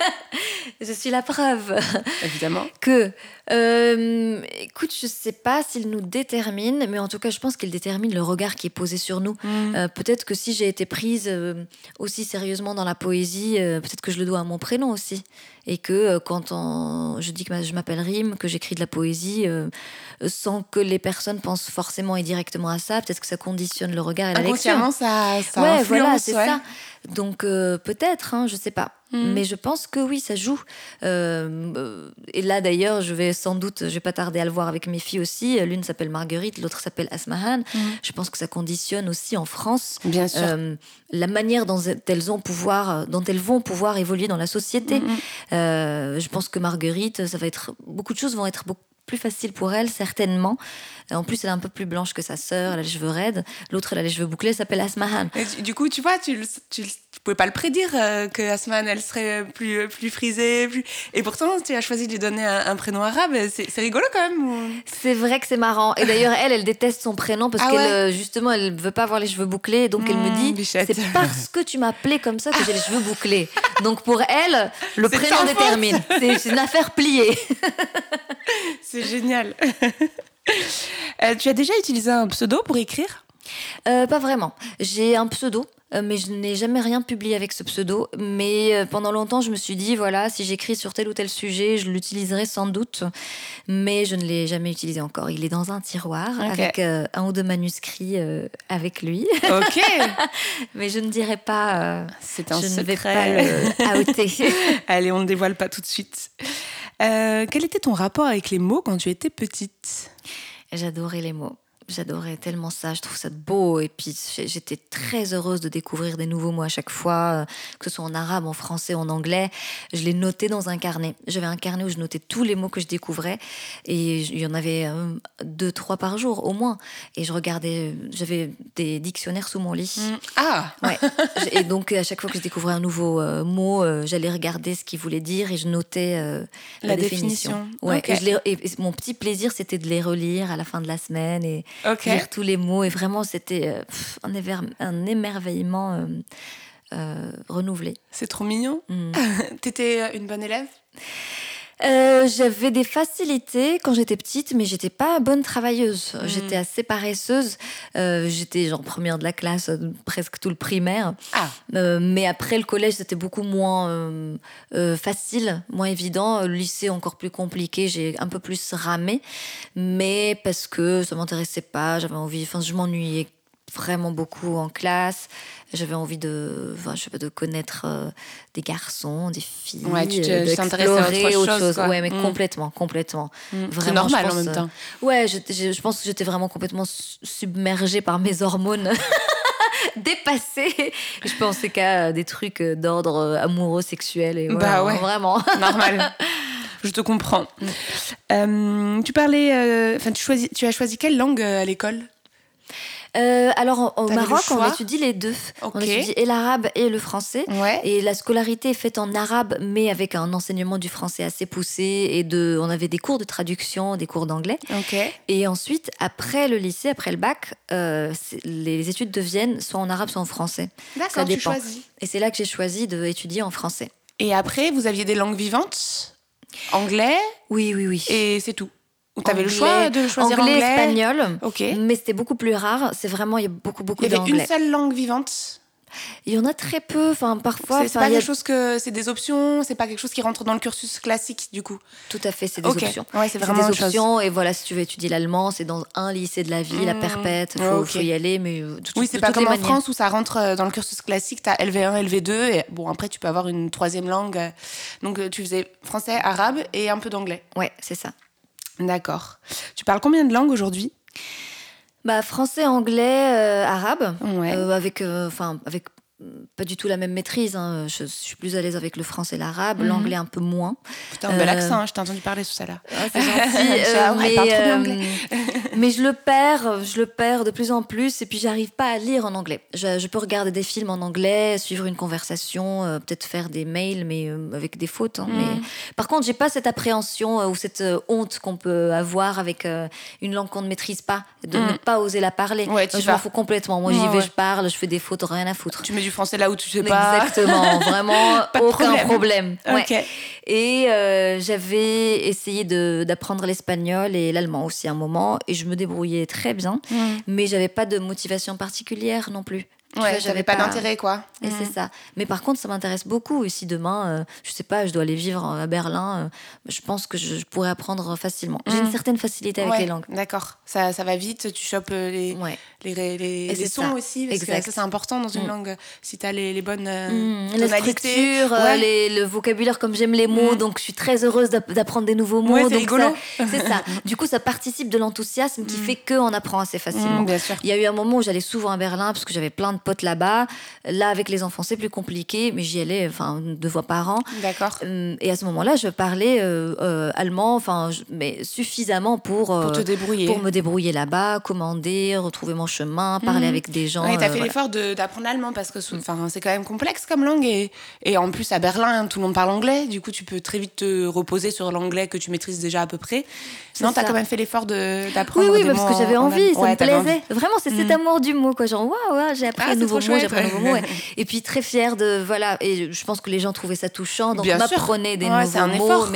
S2: je suis la preuve.
S1: Évidemment.
S2: Que, euh, écoute, je ne sais pas s'il nous détermine, mais en tout cas, je pense qu'il détermine le regard qui est posé sur nous. Mm. Euh, peut-être que si j'ai été prise euh, aussi sérieusement dans la poésie, peut-être que je le dois à mon prénom aussi. Et que quand je dis que je m'appelle Rime, que j'écris de la poésie, sans que les personnes pensent forcément et directement à ça, peut-être que ça conditionne le regard et la lecture.
S1: ça, ça
S2: ouais, voilà, c'est ça. Donc euh, peut-être, hein, je sais pas. Mm. Mais je pense que oui, ça joue. Euh, et là d'ailleurs, je vais sans doute, je vais pas tarder à le voir avec mes filles aussi. L'une s'appelle Marguerite, l'autre s'appelle Asmahan. Mm. Je pense que ça conditionne aussi en France
S1: Bien sûr. Euh,
S2: la manière dont elles, ont pouvoir, dont elles vont pouvoir évoluer dans la société. Mm, je pense que Marguerite, ça va être beaucoup de choses vont être beaucoup plus facile pour elle, certainement. En plus, elle est un peu plus blanche que sa sœur, elle a les cheveux raides. L'autre, elle a les cheveux bouclés, elle s'appelle Asmahan.
S1: du coup, tu vois, tu, tu, pouvais pas le prédire euh, que Asman, elle serait plus, plus frisée. Plus... Et pourtant, tu as choisi de lui donner un, prénom arabe. C'est rigolo quand même.
S2: C'est vrai que c'est marrant. Et d'ailleurs, elle, elle déteste son prénom parce ah qu'elle, euh, justement, elle veut pas avoir les cheveux bouclés. Donc, elle me mmh, dit c'est parce que tu m'appelais comme ça que j'ai les cheveux bouclés. Donc, pour elle, le prénom détermine. C'est une affaire pliée.
S1: c'est génial. Euh, tu as déjà utilisé un pseudo pour écrire?
S2: Pas vraiment. J'ai un pseudo euh, mais je n'ai jamais rien publié avec ce pseudo. Mais euh, pendant longtemps, je me suis dit, voilà, si j'écris sur tel ou tel sujet, je l'utiliserai sans doute. Mais je ne l'ai jamais utilisé encore. Il est dans un tiroir avec euh, un ou deux manuscrits avec lui.
S1: Ok.
S2: mais je ne dirai pas.
S1: C'est un
S2: je
S1: secret.
S2: ne vais pas le outer.
S1: Allez, on ne dévoile pas tout de suite. quel était ton rapport avec les mots quand tu étais petite?
S2: J'adorais les mots. J'adorais tellement ça, je trouve ça beau. Et puis j'étais très heureuse de découvrir des nouveaux mots à chaque fois, euh, que ce soit en arabe, en français, en anglais. Je les notais dans un carnet. J'avais un carnet où je notais tous les mots que je découvrais. Et il y en avait euh, deux, trois par jour au moins. Et je regardais, j'avais des dictionnaires sous mon lit. Mmh.
S1: Ah
S2: Ouais. Et donc à chaque fois que je découvrais un nouveau euh, mot, j'allais regarder ce qu'il voulait dire et je notais la, définition. Ouais. et mon petit plaisir, c'était de les relire à la fin de la semaine. Et lire tous les mots. Et vraiment, c'était euh, un, un, émerveillement euh, euh, renouvelé.
S1: C'est trop mignon. Mm. T'étais une bonne élève?
S2: Euh, j'avais des facilités quand j'étais petite, mais j'étais pas bonne travailleuse. Hmm. J'étais assez paresseuse. Euh, j'étais genre première de la classe euh, presque tout le primaire.
S1: Ah.
S2: mais après le collège, c'était beaucoup moins facile, moins évident. Le lycée, encore plus compliqué. J'ai un peu plus ramé, mais parce que ça m'intéressait pas. J'avais envie. Enfin, je m'ennuyais vraiment beaucoup en classe. J'avais envie de, enfin, je sais pas, de connaître euh, des garçons, des filles,
S1: ouais, tu d'explorer autre, chose.
S2: Ouais, mais mm. complètement, complètement.
S1: Mm. C'est normal en même temps.
S2: Euh, ouais, je, je, pense que j'étais vraiment complètement submergée par mes hormones. dépassée. Je pensais qu'à des trucs d'ordre amoureux, sexuel et
S1: bah ouais, vraiment. Normal. Je te comprends. Mm. Euh, tu parlais, enfin, tu as choisi quelle langue à l'école?
S2: Euh, alors au Maroc, on étudie les deux. On étudie et l'arabe et le français. Et la scolarité est faite en arabe, mais avec un enseignement du français assez poussé. Et de, on avait des cours de traduction, des cours d'anglais. Et ensuite, après le lycée, après le bac, euh, les études deviennent soit en arabe, soit en français.
S1: D'accord, tu choisis.
S2: Et c'est là que j'ai choisi d'étudier en français.
S1: Et après, vous aviez des langues vivantes? Anglais?
S2: Oui, oui, oui.
S1: Et c'est tout? Tu avais le choix de choisir
S2: anglais,
S1: anglais
S2: espagnol. Ok. Mais c'était beaucoup plus rare. C'est vraiment, il y a beaucoup, beaucoup d'anglais.
S1: Il y avait une seule langue vivante?
S2: Il y en a très peu. Enfin, parfois.
S1: C'est pas quelque chose que c'est des options. C'est pas quelque chose qui rentre dans le cursus classique du coup?
S2: Tout à fait, c'est des options.
S1: Ouais, c'est vraiment
S2: des options. Et voilà, si tu veux étudier l'allemand, c'est dans un lycée de la vie, la mmh. perpète. Il faut, y aller, mais
S1: euh, oui, c'est pas comme en France où ça rentre euh, dans le cursus classique. Tu as LV1, LV2 et bon après tu peux avoir une troisième langue. Donc euh, tu faisais français, arabe et un peu d'anglais.
S2: Ouais, c'est ça.
S1: D'accord. Tu parles combien de langues aujourd'hui?
S2: Bah, français, anglais, euh, arabe, euh, avec, euh, avec pas du tout la même maîtrise. Hein. Je, suis plus à l'aise avec le français et l'arabe, mhm. l'anglais un peu moins.
S1: Putain, un bel accent, hein, je t'ai entendu parler tout à l'heure.
S2: Ah, c'est gentil. mais, mais je le perds, je le perds de plus en plus et puis j'arrive pas à lire en anglais. Je, peux regarder des films en anglais, suivre une conversation, euh, peut-être faire des mails, mais euh, avec des fautes. Hein, mais... Mm. Par contre, j'ai pas cette appréhension euh, ou cette honte qu'on peut avoir avec une langue qu'on ne maîtrise pas, de mm. ne pas oser la parler.
S1: Ouais,
S2: je m'en fous complètement. Moi, j'y vais, je parle, je fais des fautes, rien à foutre.
S1: Tu du français là où tu sais pas.
S2: Exactement, vraiment aucun problème. Et j'avais essayé d'apprendre l'espagnol et l'allemand aussi à un moment et je me débrouillais très bien, mm. mais j'avais pas de motivation particulière non plus.
S1: Ouais, j'avais pas, d'intérêt, quoi.
S2: Et c'est mm. ça. Mais par contre, ça m'intéresse beaucoup. Et si demain, euh, je sais pas, je dois aller vivre à Berlin, euh, je pense que je, pourrais apprendre facilement. J'ai une mm. certaine facilité avec les langues.
S1: D'accord. Ça, ça va vite, tu chopes euh, les, les, les, les sons aussi. Parce que ça, c'est important dans une mm. langue. Si tu as les, bonnes tonalités.
S2: La le vocabulaire, comme j'aime les mots. Donc, je suis très heureuse d'apprendre des nouveaux mots.
S1: c'est rigolo.
S2: C'est ça. Du coup, ça participe de l'enthousiasme qui fait qu'on apprend assez facilement.
S1: bien sûr.
S2: Il y a eu un moment où j'allais souvent à Berlin parce que j'avais plein de pote là-bas. Là, avec les enfants, c'est plus compliqué, mais j'y allais enfin, deux fois par an.
S1: D'accord.
S2: Hum, et à ce moment-là, je parlais allemand, enfin, mais suffisamment pour,
S1: pour te débrouiller.
S2: Pour me débrouiller là-bas, commander, retrouver mon chemin, parler mhm. avec des gens.
S1: Et tu as fait l'effort d'apprendre l'allemand parce que c'est quand même complexe comme langue. Et, et en plus, à Berlin, tout le monde parle anglais. Du coup, tu peux très vite te reposer sur l'anglais que tu maîtrises déjà à peu près. Non, tu as quand même fait l'effort d'apprendre.
S2: Oui, oui, parce que j'avais envie, ça me plaisait. Vraiment, c'est cet mm. amour du mot, quoi. Genre, waouh, j'ai appris ah, un nouveau mot, j'ai appris un nouveau mot. Et puis, très fière de. Voilà. Et je pense que les gens trouvaient ça touchant. Donc, m'apprenaient des nouveaux mots,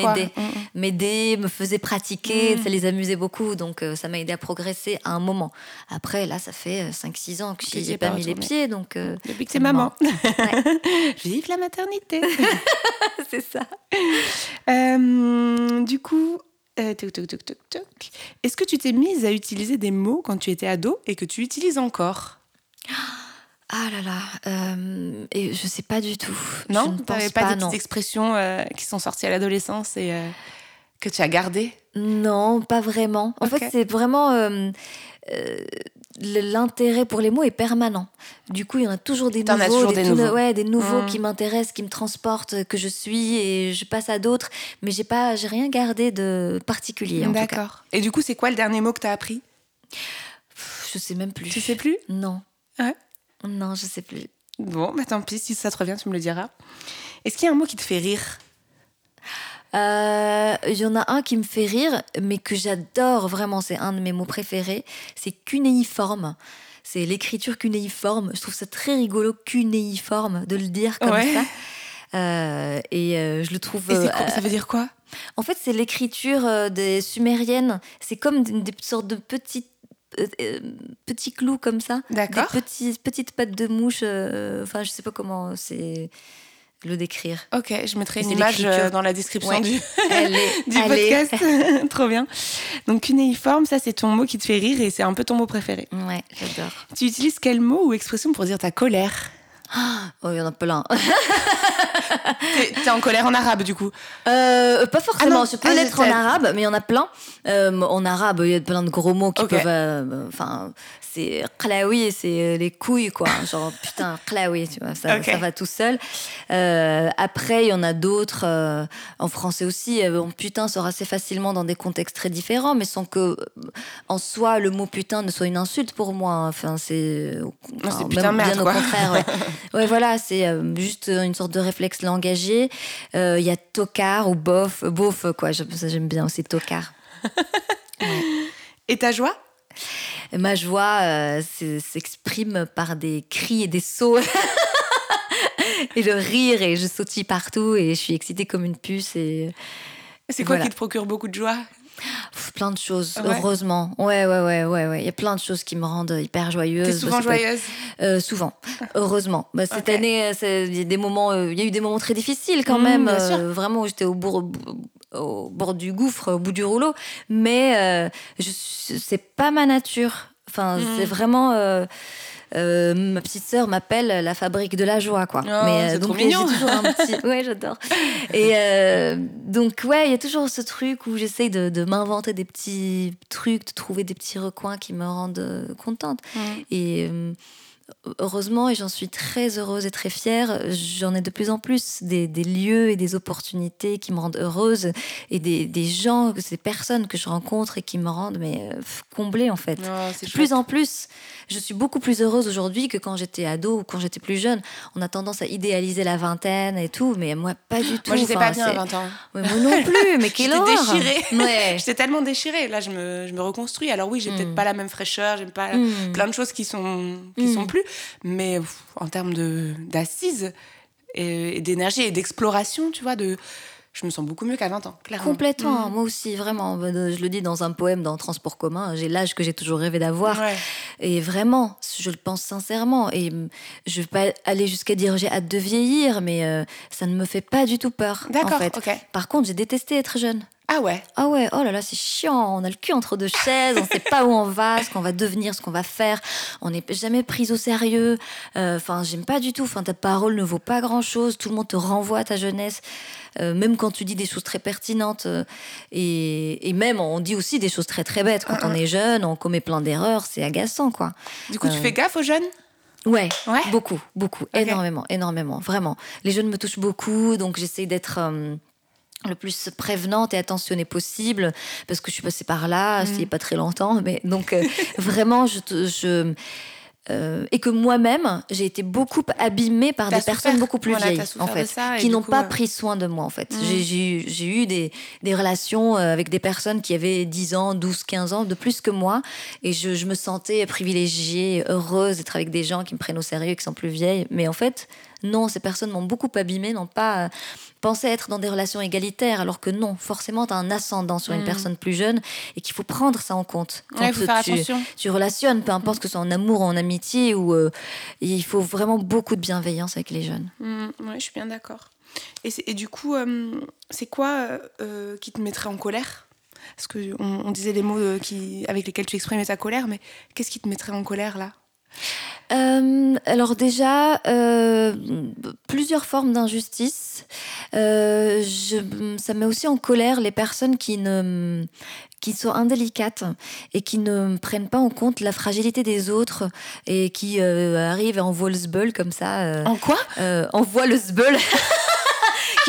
S2: m'aidaient, me faisaient pratiquer. Mm. Ça les amusait beaucoup. Donc, euh, ça m'a aidé à progresser à un moment. Après, là, ça fait 5-6 euh, ans que j'y ai pas mis les pieds. Donc,
S1: euh, Depuis que c'est maman. Vive la maternité.
S2: c'est ça.
S1: du coup, Est-ce que tu t'es mise à utiliser des mots quand tu étais ado et que tu utilises encore?
S2: Ah là là, euh, et je sais pas du tout.
S1: Non, tu n'avais pas, des petites expressions euh, qui sont sorties à l'adolescence et que tu as gardées?
S2: Non, pas vraiment. En fait, c'est vraiment l'intérêt pour les mots est permanent. Du coup, il y en a toujours des nouveaux, des, nouveaux, ouais, des nouveaux mmh. qui m'intéressent, qui me transportent, que je suis et je passe à d'autres. Mais j'ai pas, j'ai rien gardé de particulier.
S1: D'accord. Et du coup, c'est quoi le dernier mot que tu as appris
S2: Je sais même plus.
S1: Tu sais plus?
S2: Non. Non, je sais plus.
S1: Bon, bah tant pis, si ça te revient, tu me le diras. Est-ce qu'il y a un mot qui te fait rire?
S2: Euh, il y en a un qui me fait rire, mais que j'adore vraiment, c'est un de mes mots préférés, c'est cunéiforme. C'est l'écriture cunéiforme. Je trouve ça très rigolo, cunéiforme, de le dire comme ça. Euh, et euh, je le trouve.
S1: ça veut dire quoi?
S2: En fait, c'est l'écriture des sumériennes. C'est comme des, sortes de petites petits clous comme ça.
S1: D'accord.
S2: Des petites pattes de mouche. enfin, je sais pas comment c'est le décrire.
S1: Ok, je mettrai une image euh, dans la description du, du podcast. Trop bien. Donc cunéiforme, ça c'est ton mot qui te fait rire et c'est un peu ton mot préféré.
S2: Ouais, j'adore.
S1: Tu utilises quel mot ou expression pour dire ta colère?
S2: Oh, il y en a plein.
S1: T'es en colère en arabe, du coup
S2: euh, Pas forcément. Ah je peux ah, l'être en arabe, mais il y en a plein. Euh, en arabe, il y a plein de gros mots qui peuvent. Enfin, c'est klaoui, c'est euh, les couilles, quoi. Genre, putain, klaoui, tu vois, ça, ça va tout seul. Euh, après, il y en a d'autres, euh, en français aussi. Bon, putain sort assez facilement dans des contextes très différents, mais sans que, en soi, le mot putain ne soit une insulte pour moi. Enfin, c'est.
S1: Enfin, putain merde, bien
S2: au contraire. Ouais. ouais, voilà, c'est juste une sorte de réflexe langagier. Il y a tocard ou bof, bof, quoi. J'aime bien aussi tocard.
S1: Et ta joie?
S2: Ma joie euh, s'exprime par des cris et des sauts. et le rire et je sautille partout et je suis excitée comme une puce. Et,
S1: c'est quoi qui te procure beaucoup de joie?
S2: Plein de choses, heureusement. Ouais, ouais, ouais, ouais, ouais. Il y a plein de choses qui me rendent hyper joyeuse.
S1: T'es souvent joyeuse
S2: euh, Souvent, heureusement. Bah, cette année, euh, il y a des moments, il y a eu des moments très difficiles quand mmh, même. Euh, vraiment, j'étais au bord, au bord du gouffre, au bout du rouleau. Mais je, c'est pas ma nature. Enfin, mmh. c'est vraiment. Euh, ma petite sœur m'appelle la fabrique de la joie, quoi.
S1: Oh, mais euh, donc j'ai toujours un
S2: petit, ouais, j'adore. Et euh, donc ouais, il y a toujours ce truc où j'essaye de, m'inventer des petits trucs, de trouver des petits recoins qui me rendent contente. Et heureusement, et j'en suis très heureuse et très fière, j'en ai de plus en plus des, lieux et des opportunités qui me rendent heureuse et des, des, gens, ces personnes que je rencontre et qui me rendent mais comblée en fait.
S1: Oh,
S2: de plus en plus je suis beaucoup plus heureuse aujourd'hui que quand j'étais ado ou quand j'étais plus jeune. On a tendance à idéaliser la vingtaine et tout, mais moi, pas du tout.
S1: Moi, j'étais pas bien à 20 ans.
S2: moi non plus, mais quelle horreur
S1: déchirée. Ouais. j'étais tellement déchirée. Là, je me, je me reconstruis. Alors oui, j'ai peut-être mm. pas la même fraîcheur, j'aime pas mm. plein de choses qui sont, qui sont mm. plus. Mais en termes d'assises et d'énergie et d'exploration, tu vois, de je me sens beaucoup mieux qu'à 20 ans, clairement.
S2: Complètement, mm. moi aussi, vraiment. Je le dis dans un poème dans Transport commun, j'ai l'âge que j'ai toujours rêvé d'avoir. Et vraiment, je le pense sincèrement. Et je vais pas aller jusqu'à dire j'ai hâte de vieillir, mais euh, ça ne me fait pas du tout peur.
S1: D'accord,
S2: en fait. Par contre, j'ai détesté être jeune.
S1: Ah ouais
S2: Ah ouais, oh là là, c'est chiant. On a le cul entre deux chaises, on sait pas où on va, ce qu'on va devenir, ce qu'on va faire. On n'est jamais pris au sérieux. Euh, enfin, j'aime pas du tout. Enfin, ta parole ne vaut pas grand chose. Tout le monde te renvoie à ta jeunesse. Euh, même quand tu dis des choses très pertinentes. Euh, et, même, on dit aussi des choses très très bêtes. Quand on est jeune, on commet plein d'erreurs, c'est agaçant, quoi.
S1: Du coup, tu fais gaffe aux jeunes?
S2: Ouais, ouais, beaucoup, beaucoup, énormément, énormément, vraiment. Les jeunes me touchent beaucoup, donc j'essaie d'être euh, le plus prévenante et attentionnée possible parce que je suis passée par là, mm. il n'y a pas très longtemps, mais donc euh, vraiment, je, je euh, et que moi-même, j'ai été beaucoup abîmée par des personnes beaucoup plus vieilles, en fait, qui n'ont pas euh, pris soin de moi, en fait. Mm. J'ai eu des, des, relations euh, avec des personnes qui avaient 10 ans, 12, 15 ans de plus que moi, et je, je me sentais privilégiée, heureuse d'être avec des gens qui me prennent au sérieux, qui sont plus vieilles. Mais en fait, non, ces personnes m'ont beaucoup abîmée, n'ont pas euh, pensé être dans des relations égalitaires, alors que non, forcément, tu as un ascendant sur une mm. personne plus jeune et qu'il faut prendre ça en compte.
S1: Quand faut faire attention.
S2: tu relationnes, peu importe que ce soit en amour ou en amitié, ou, euh, il faut vraiment beaucoup de bienveillance avec les jeunes.
S1: Mm, oui, je suis bien d'accord. Et, du coup, euh, c'est quoi qui te mettrait en colère? Parce qu'on on disait les mots qui, avec lesquels tu exprimais ta colère, mais qu'est-ce qui te mettrait en colère là?
S2: Euh, alors déjà, euh, plusieurs formes d'injustice. Euh, ça met aussi en colère les personnes qui ne qui sont indélicates et qui ne prennent pas en compte la fragilité des autres et qui arrivent et envoient le zbeul comme ça.
S1: en quoi?
S2: Envoient le zbeul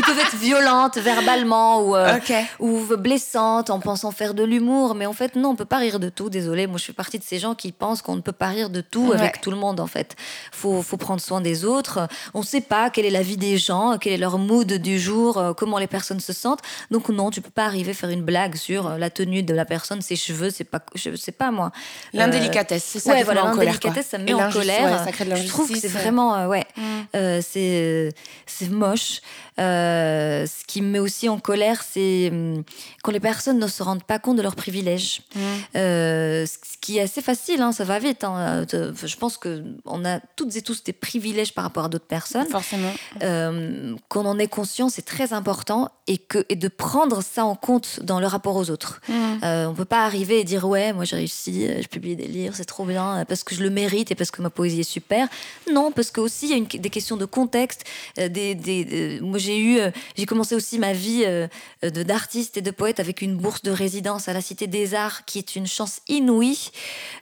S2: qui peuvent être violentes verbalement ou, euh, ou blessantes en pensant faire de l'humour. Mais en fait, non, on peut pas rire de tout. Désolée, moi je fais partie de ces gens qui pensent qu'on ne peut pas rire de tout avec tout le monde en fait. Faut, faut prendre soin des autres. On ne sait pas quelle est la vie des gens, quel est leur mood du jour, euh, comment les personnes se sentent. Donc non, tu peux pas arriver à faire une blague sur euh, la tenue de la personne, ses cheveux, c'est pas, je sais pas moi.
S1: L'indélicatesse, c'est ça. Ouais,
S2: voilà, l'indélicatesse, ça me met en colère. je trouve que c'est vraiment, ouais, mm. c'est c'est moche. Euh, ce qui me met aussi en colère, c'est hum, quand les personnes ne se rendent pas compte de leurs privilèges. Mmh. Euh, ce qui est assez facile, hein, ça va vite. Hein. Euh, je pense qu'on a toutes et tous des privilèges par rapport à d'autres personnes.
S1: Forcément.
S2: qu'on en est conscient, c'est très important et, que, et de prendre ça en compte dans le rapport aux autres. Mmh. on peut pas arriver et dire ouais, moi j'ai réussi, je publie des livres, c'est trop bien parce que je le mérite et parce que ma poésie est super. Non, parce que aussi il y a une, des questions de contexte. des, des, moi j'ai eu, euh, j'ai commencé aussi ma vie euh, de d'artiste et de poète avec une bourse de résidence à la Cité des Arts, qui est une chance inouïe,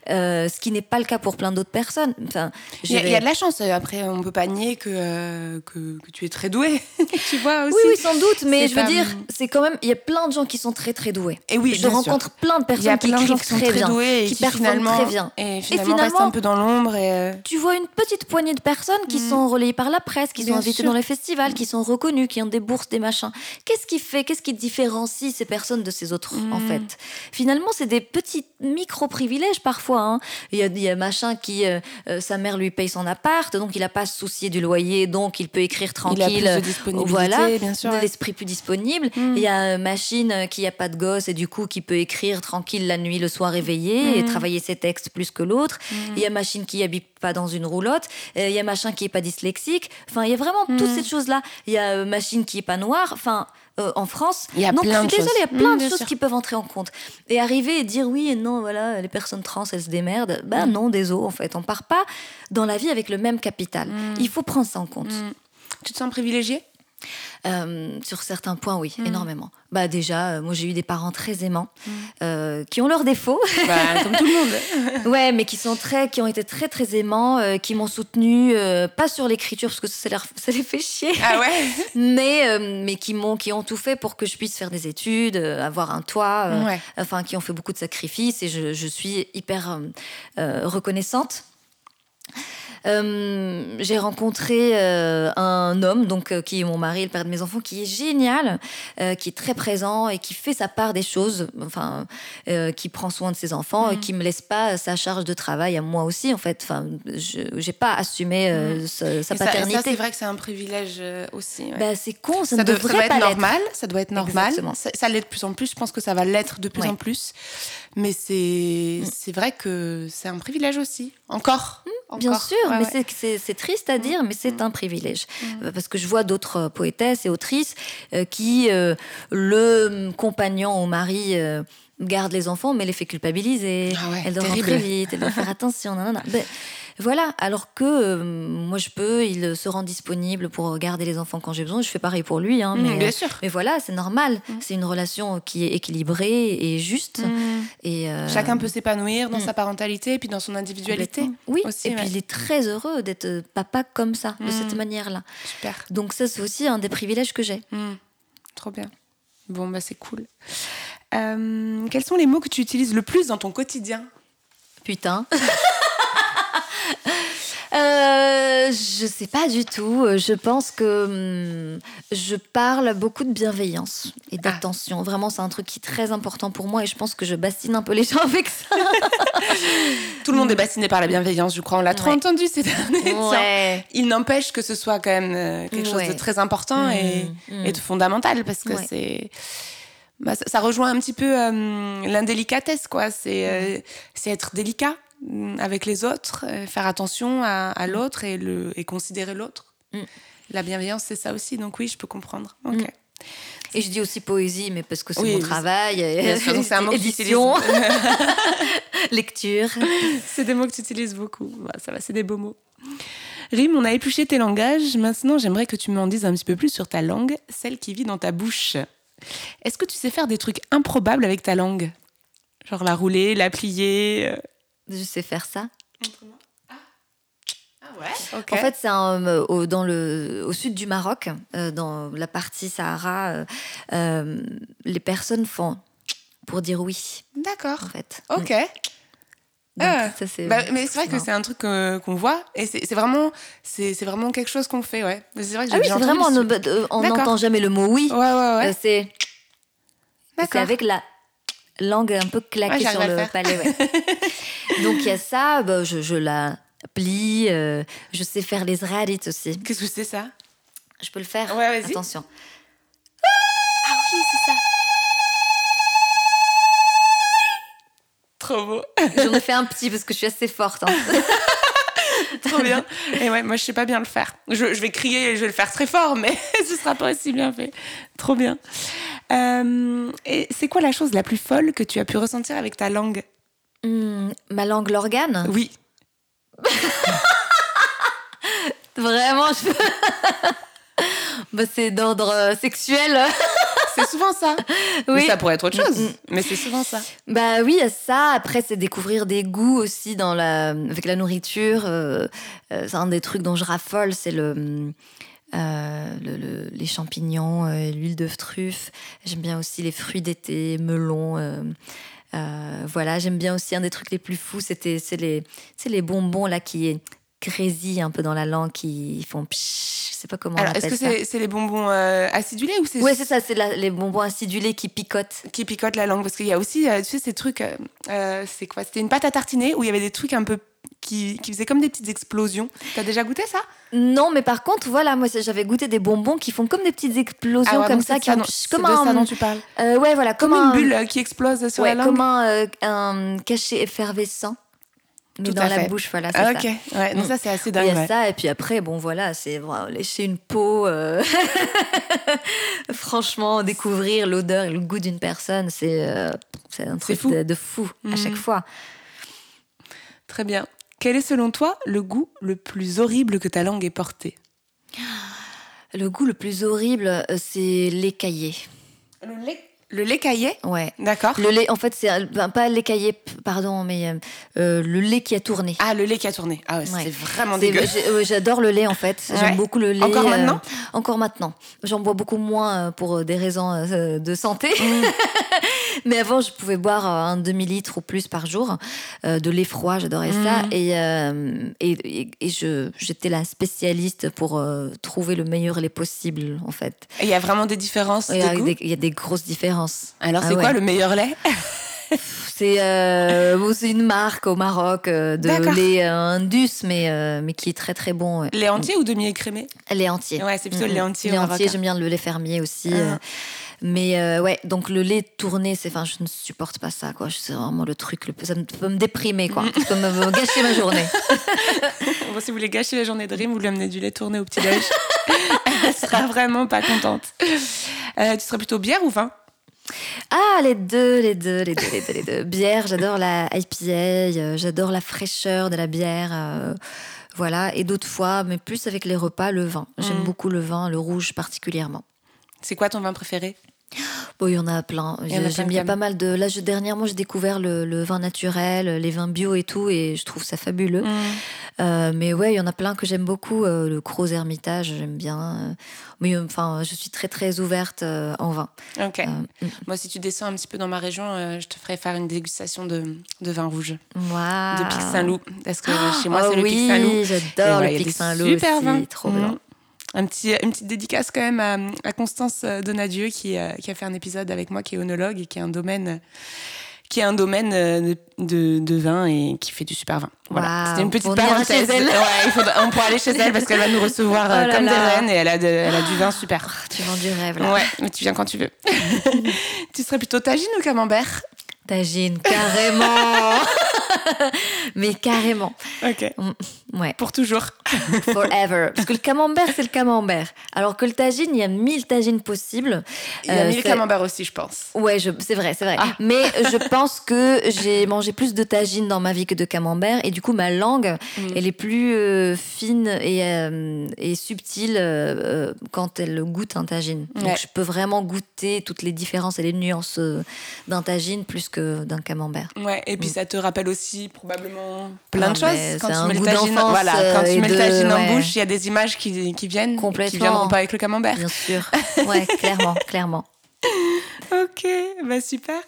S2: euh, ce qui n'est pas le cas pour plein d'autres personnes. Enfin,
S1: il, y a, de la chance. Après, on peut pas nier que, que, tu es très doué, tu vois aussi.
S2: Oui, oui, sans doute, mais je veux dire, c'est quand même, il y a plein de gens qui sont très très doués. Et oui, je rencontre plein de personnes qui écrivent qui très, bien, doués qui, performent très bien,
S1: et finalement, restent un peu dans l'ombre. Et...
S2: Tu vois une petite poignée de personnes qui mm. sont relayées par la presse, qui sont invitées dans les festivals, qui sont reconnues qui ont des bourses, des machins. Qu'est-ce qui fait, qu'est-ce qui différencie ces personnes de ces autres, en hmm. fait? Finalement, c'est des petits micro-privilèges parfois. Hein. Il, y a, il y a machin qui, euh, euh, sa mère lui paye son appart, donc il n'a pas à se soucier du loyer, donc il peut écrire tranquille. Il a
S1: plus de disponibilité, voilà, bien sûr.
S2: l'esprit plus disponible. Hmm. Il y a une machine qui n'a pas de gosse et du coup qui peut écrire tranquille la nuit, le soir éveillé et hmm. travailler ses textes plus que l'autre. Il y a machine qui habite pas dans une roulotte. Il y a machin qui est pas dyslexique. Enfin, il y a vraiment toutes ces choses-là. Il y a machine qui est pas noire. Enfin, euh, en France.
S1: Il y a plein de choses.
S2: il y a plein de choses qui peuvent entrer en compte. Et arriver et dire oui et non, voilà, les personnes trans, elles se démerdent. Ben mm. non, désolé, en fait. On part pas dans la vie avec le même capital. Mm. Il faut prendre ça en compte.
S1: Tu te sens privilégiée?
S2: Euh, sur certains points, oui, mm. énormément. Bah déjà, euh, moi j'ai eu des parents très aimants, mm. euh, qui ont leurs défauts,
S1: bah, comme tout le monde.
S2: ouais, mais qui sont très, qui ont été très très aimants, qui m'ont soutenu, pas sur l'écriture parce que ça, ça, les fait chier.
S1: Ah ouais.
S2: mais mais qui m'ont, qui ont tout fait pour que je puisse faire des études, avoir un toit, enfin qui ont fait beaucoup de sacrifices et je, je suis hyper reconnaissante. Euh, j'ai rencontré euh, un homme, donc euh, qui est mon mari, le père de mes enfants, qui est génial, qui est très présent et qui fait sa part des choses, enfin, qui prend soin de ses enfants, et mm. qui me laisse pas sa charge de travail à moi aussi, en fait. Enfin, je j'ai pas assumé mm. sa, paternité. Ça,
S1: c'est vrai que c'est un privilège aussi.
S2: Bah, c'est con, ça, ne devrait,
S1: être
S2: normal.
S1: Ça doit être normal. Ça, ça l'est de plus en plus. Je pense que ça va l'être de plus en plus. Mais c'est mm. c'est vrai que c'est un privilège aussi. Encore.
S2: Bien sûr, mais c'est triste à mm. dire, mais c'est mm. un privilège. Mm. Parce que je vois d'autres euh, poétesses et autrices euh, qui, euh, le compagnon ou mari, garde les enfants, mais les fait culpabiliser. Ah elle doit rentrer vite, elle doit faire attention. Non, non, Voilà, alors que euh, moi je peux, il se rend disponible pour garder les enfants quand j'ai besoin. Je fais pareil pour lui, hein,
S1: mmh,
S2: mais,
S1: bien sûr.
S2: mais voilà, c'est normal. Mmh. C'est une relation qui est équilibrée et juste. Mmh. Et
S1: euh, Chacun peut s'épanouir dans sa parentalité et puis dans son individualité.
S2: Oui, et puis il est très heureux d'être papa comme ça, de cette manière-là.
S1: Super.
S2: Donc ça, c'est aussi un des privilèges que j'ai.
S1: Trop bien. Bon, bah c'est cool. Euh, quels sont les mots que tu utilises le plus dans ton quotidien?
S2: Putain. Euh, je sais pas du tout. Je pense que hum, je parle beaucoup de bienveillance et ah. d'attention. Vraiment, c'est un truc qui est très important pour moi et je pense que je bastine un peu les gens avec ça.
S1: Tout le monde est bastiné par la bienveillance, je crois. On l'a trop entendu ces derniers temps. Il n'empêche que ce soit quand même euh, quelque chose de très important mmh, mmh. et, de fondamental parce que c'est. Bah, ça, rejoint un petit peu euh, l'indélicatesse, quoi. C'est c'est être délicat avec les autres, euh, faire attention à, mm. l'autre et, le, et considérer l'autre. Mm. La bienveillance, c'est ça aussi. Donc oui, je peux comprendre.
S2: Et je dis aussi poésie, mais parce que c'est mon travail.
S1: c'est un mot
S2: édition, lecture.
S1: C'est des mots que tu utilises beaucoup. Bah, ça va, c'est des beaux mots. Rim, on a épluché tes langages. Maintenant, j'aimerais que tu m'en dises un petit peu plus sur ta langue, celle qui vit dans ta bouche. Est-ce que tu sais faire des trucs improbables avec ta langue? Genre la rouler, la plier euh,
S2: je sais faire ça.
S1: Ah. ah ouais
S2: En fait, c'est euh, au, dans le, au sud du Maroc, euh, dans la partie Sahara, euh, les personnes font pour dire oui.
S1: D'accord.
S2: En fait.
S1: Ok. Ah. Bah, mais c'est vrai que c'est un truc qu'on voit et c'est vraiment c'est vraiment quelque chose qu'on fait ouais
S2: c'est vrai que ah oui c'est vraiment on n'entend jamais le mot oui
S1: ouais ouais ouais
S2: c'est avec la langue un peu claquée sur le, palais. Donc il y a ça, bah, je, la plie, euh, je sais faire les zrarit aussi.
S1: Qu'est-ce que c'est ça?
S2: Je peux le faire?
S1: Ouais, vas-y.
S2: Attention.
S1: Ah oui, c'est ça. Trop beau.
S2: J'en ai fait un petit parce que je suis assez forte. Hein.
S1: Trop bien. Et ouais, moi je sais pas bien le faire. Je, vais crier et je vais le faire très fort, mais ce sera pas aussi bien fait. Trop bien. Euh, et c'est quoi la chose la plus folle que tu as pu ressentir avec ta langue
S2: hmm, Ma langue, l'organe
S1: Oui.
S2: Vraiment, je... bah, c'est d'ordre euh, sexuel.
S1: c'est souvent ça. Oui. ça pourrait être autre chose, mm, mm. mais c'est souvent ça.
S2: Bah oui, ça. Après, c'est découvrir des goûts aussi dans la... avec la nourriture. Euh, c'est un des trucs dont je raffole, c'est le euh, le, les champignons, euh, l'huile de truffe. J'aime bien aussi les fruits d'été, melons. Euh, voilà, j'aime bien aussi un des trucs les plus fous, c'était c'est les, les bonbons là qui grésillent un peu dans la langue, qui font psh, je sais pas comment
S1: Alors, est-ce que c'est les bonbons acidulés ou c'est
S2: Oui, c'est ça, c'est les bonbons acidulés qui picotent.
S1: Qui picotent la langue parce qu'il y a aussi tu sais ces trucs c'est quoi? C'était une pâte à tartiner où il y avait des trucs un peu qui, qui faisaient comme des petites explosions. T'as déjà goûté ça?
S2: Non, mais par contre, voilà, moi j'avais goûté des bonbons qui font comme des petites explosions ah comme ça, qui
S1: ont, comme un, ça dont tu parles.
S2: Euh, ouais, voilà,
S1: comme, une bulle euh, qui explose sur la langue.
S2: Comme un, euh, un cachet effervescent. Mais dans la bouche, voilà, c'est
S1: ah, ok, ouais, donc mm. ça c'est assez dingue.
S2: Il y a ça, et puis après, bon voilà, c'est lécher une peau. Franchement, découvrir l'odeur et le goût d'une personne, c'est un truc fou. De, fou à chaque mm. fois.
S1: Très bien. Quel est selon toi le goût le plus horrible que ta langue ait porté?
S2: Le goût le plus horrible, euh, c'est l'écaillé.
S1: Le lait? Le lait caillé?
S2: Ouais.
S1: D'accord.
S2: Le lait, en fait, c'est pas le caillé, pardon, mais euh, euh, le lait qui a tourné.
S1: Ah, le lait qui a tourné. Ah ouais, c'est vraiment dégueu.
S2: J'adore le lait, en fait. J'aime beaucoup le lait.
S1: Encore maintenant?
S2: Encore maintenant. J'en bois beaucoup moins pour des raisons de santé. Mm. Mais avant, je pouvais boire un demi-litre ou plus par jour euh, de lait froid, j'adorais ça. Mm. Euh, et, et, et, je, j'étais la spécialiste pour euh, trouver le meilleur lait possible, en fait.
S1: Il y a vraiment des différences
S2: Il y, y, a des grosses différences.
S1: Alors, c'est ah quoi le meilleur lait?
S2: C'est euh, une marque au Maroc de lait Indus, mais, mais qui est très très bon.
S1: Lait entier ou demi-écrémé
S2: Lait entier.
S1: Ouais, c'est plutôt le lait entier.
S2: Lait entier, j'aime bien le lait fermier aussi. Ah. Mais euh, ouais, donc le lait tourné, c'est, enfin, je ne supporte pas ça, quoi. C'est vraiment le truc, le, ça peut me déprimer, quoi. Ça peut me, gâcher ma journée.
S1: bon, si vous voulez gâcher la journée de Rim, vous lui amenez du lait tourné au petit-déj. Elle sera vraiment pas contente. Euh, tu serais plutôt bière ou vin?
S2: Ah, les deux, les deux, les deux, les deux, les deux. Bière, j'adore la IPA, j'adore la fraîcheur de la bière. voilà, et d'autres fois, mais plus avec les repas, le vin. J'aime mm. beaucoup le vin, le rouge particulièrement.
S1: C'est quoi ton vin préféré?
S2: Bon, il y en a plein. J'aime bien pas mal de. Là, dernièrement, j'ai découvert le, vin naturel, les vins bio et tout, et je trouve ça fabuleux. Mm. Euh, mais ouais, il y en a plein que j'aime beaucoup. Euh, le Gros Hermitage, j'aime bien. Mais enfin, je suis très très ouverte euh, en vin.
S1: Ok. Mm. Moi, si tu descends un petit peu dans ma région, je te ferai faire une dégustation de, vin rouge.
S2: Wow.
S1: De Pic Saint-Loup, parce que chez moi, c'est le Pic Saint-Loup.
S2: J'adore le Pic Saint-Loup.
S1: Super
S2: vin. Trop. Mm.
S1: Un petit, une petite dédicace quand même à, Constance Donadieu qui, qui, a fait un épisode avec moi, qui est onologue et qui est un domaine qui est un domaine euh, de, de, vin et qui fait du super vin. Voilà, c'était une petite parenthèse. Ouais, on pourrait aller chez elle parce qu'elle va nous recevoir euh, oh comme des reines et elle a, elle a du vin super.
S2: Oh, tu vends du rêve là.
S1: Ouais, mais tu viens quand tu veux. tu serais plutôt tagine ou camembert?
S2: Tagine, carrément Mais carrément.
S1: Ok.
S2: Mm, ouais.
S1: Pour toujours.
S2: Forever. Parce que le camembert, c'est le camembert. Alors que le tagine, il y a mille tagines possibles.
S1: Il y a euh, mille camemberts aussi, je pense.
S2: Ouais, c'est vrai, c'est vrai. Ah. Mais je pense que j'ai mangé plus de tagine dans ma vie que de camembert. Et du coup, ma langue, mm. elle est plus euh, fine et, euh, et subtile quand elle goûte un tagine. Donc, je peux vraiment goûter toutes les différences et les nuances d'un tagine plus que d'un camembert.
S1: Ouais, et puis mm. ça te rappelle aussi probablement plein de choses. Quand tu mets le tagine, voilà, quand tu mets le tagine en bouche, il y a des images qui, qui viennent, qui viendront pas avec le camembert.
S2: Bien sûr. Ouais, clairement, clairement.
S1: Ok, bah super.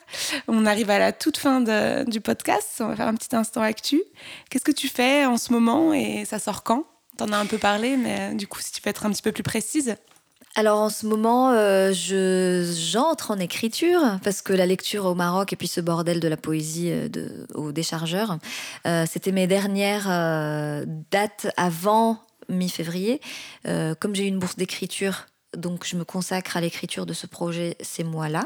S1: On arrive à la toute fin de, du podcast. On va faire un petit instant actu. Qu'est-ce que tu fais en ce moment et ça sort quand? T'en as un peu parlé, mais du coup, si tu peux être un petit peu plus précise
S2: alors en ce moment, euh, je j'entre en écriture parce que la lecture au Maroc et puis ce bordel de la poésie euh, de, au déchargeur, euh, c'était mes dernières dates avant mi-février. comme j'ai eu une bourse d'écriture, donc je me consacre à l'écriture de ce projet ces mois-là.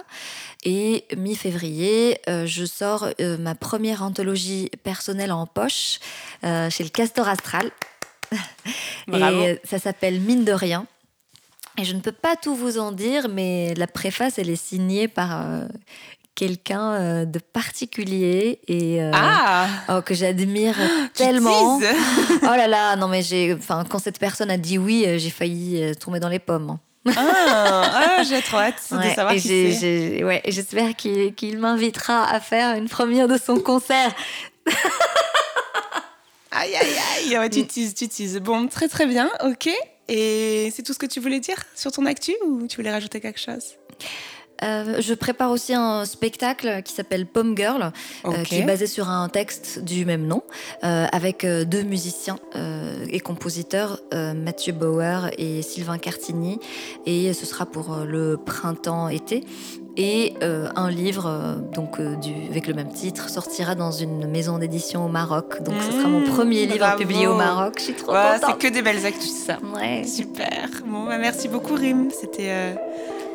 S2: Et mi-février, je sors ma première anthologie personnelle en poche chez le Castor Astral. Et ça s'appelle Mine de rien. Et je ne peux pas tout vous en dire, mais la préface, elle est signée par euh, quelqu'un euh, de particulier et euh,
S1: ah
S2: oh, que j'admire tellement. oh là là, non mais j'ai, enfin, quand cette personne a dit oui, j'ai failli tomber dans les pommes.
S1: ah, ah j'ai trop hâte de savoir qui c'est.
S2: Ouais, j'espère qu'il m'invitera à faire une première de son concert.
S1: aïe aïe aïe, tu teases, tu teases. Bon, très très bien, ok. Et c'est tout ce que tu voulais dire sur ton actu ou tu voulais rajouter quelque chose?
S2: Euh, je prépare aussi un spectacle qui s'appelle Pomme Girl, euh, qui est basé sur un texte du même nom, euh, avec deux musiciens et compositeurs, Mathieu Bauer et Sylvain Cartigny. Et ce sera pour le printemps-été et euh, un livre euh, donc euh, du, avec le même titre sortira dans une maison d'édition au Maroc. Donc ce sera mon mmh, premier livre publié au Maroc. Je suis trop contente.
S1: C'est que des belles actus ça.
S2: Ouais.
S1: Super. Bon, bah, merci beaucoup Rim. C'était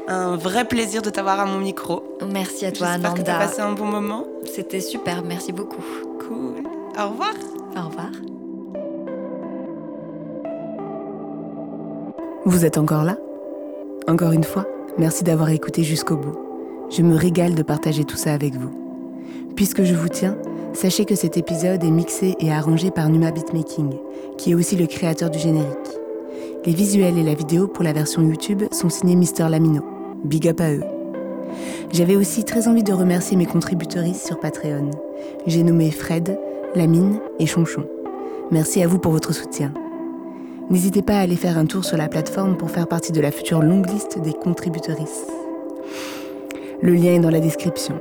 S1: un vrai plaisir de t'avoir à mon micro.
S2: Merci à toi Ananda.
S1: J'espère que as passé un bon moment.
S2: C'était super. Merci beaucoup.
S1: Cool. Au revoir.
S2: Au revoir.
S3: Vous êtes encore là? Encore une fois, merci d'avoir écouté jusqu'au bout. Je me régale de partager tout ça avec vous. Puisque je vous tiens, sachez que cet épisode est mixé et arrangé par Numa Beatmaking, qui est aussi le créateur du générique. Les visuels et la vidéo pour la version YouTube sont signés Mister Lamino. Big up à eux. J'avais aussi très envie de remercier mes contributrices sur Patreon. J'ai nommé Fred, Lamine et Chonchon. Merci à vous pour votre soutien. N'hésitez pas à aller faire un tour sur la plateforme pour faire partie de la future longue liste des contributrices. Le lien est dans la description.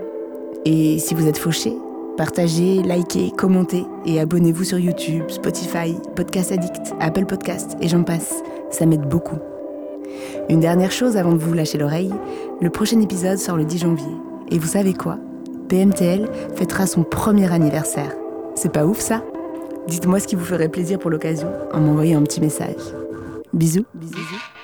S3: Et si vous êtes fauché, partagez, likez, commentez et abonnez-vous sur YouTube, Spotify, Podcast Addict, Apple Podcast et j'en passe. Ça m'aide beaucoup. Une dernière chose avant de vous lâcher l'oreille, le prochain épisode sort le 10 janvier. Et vous savez quoi? PMTL fêtera son premier anniversaire. C'est pas ouf ça? Dites-moi ce qui vous ferait plaisir pour l'occasion en m'envoyant un petit message. Bisous. Bisous.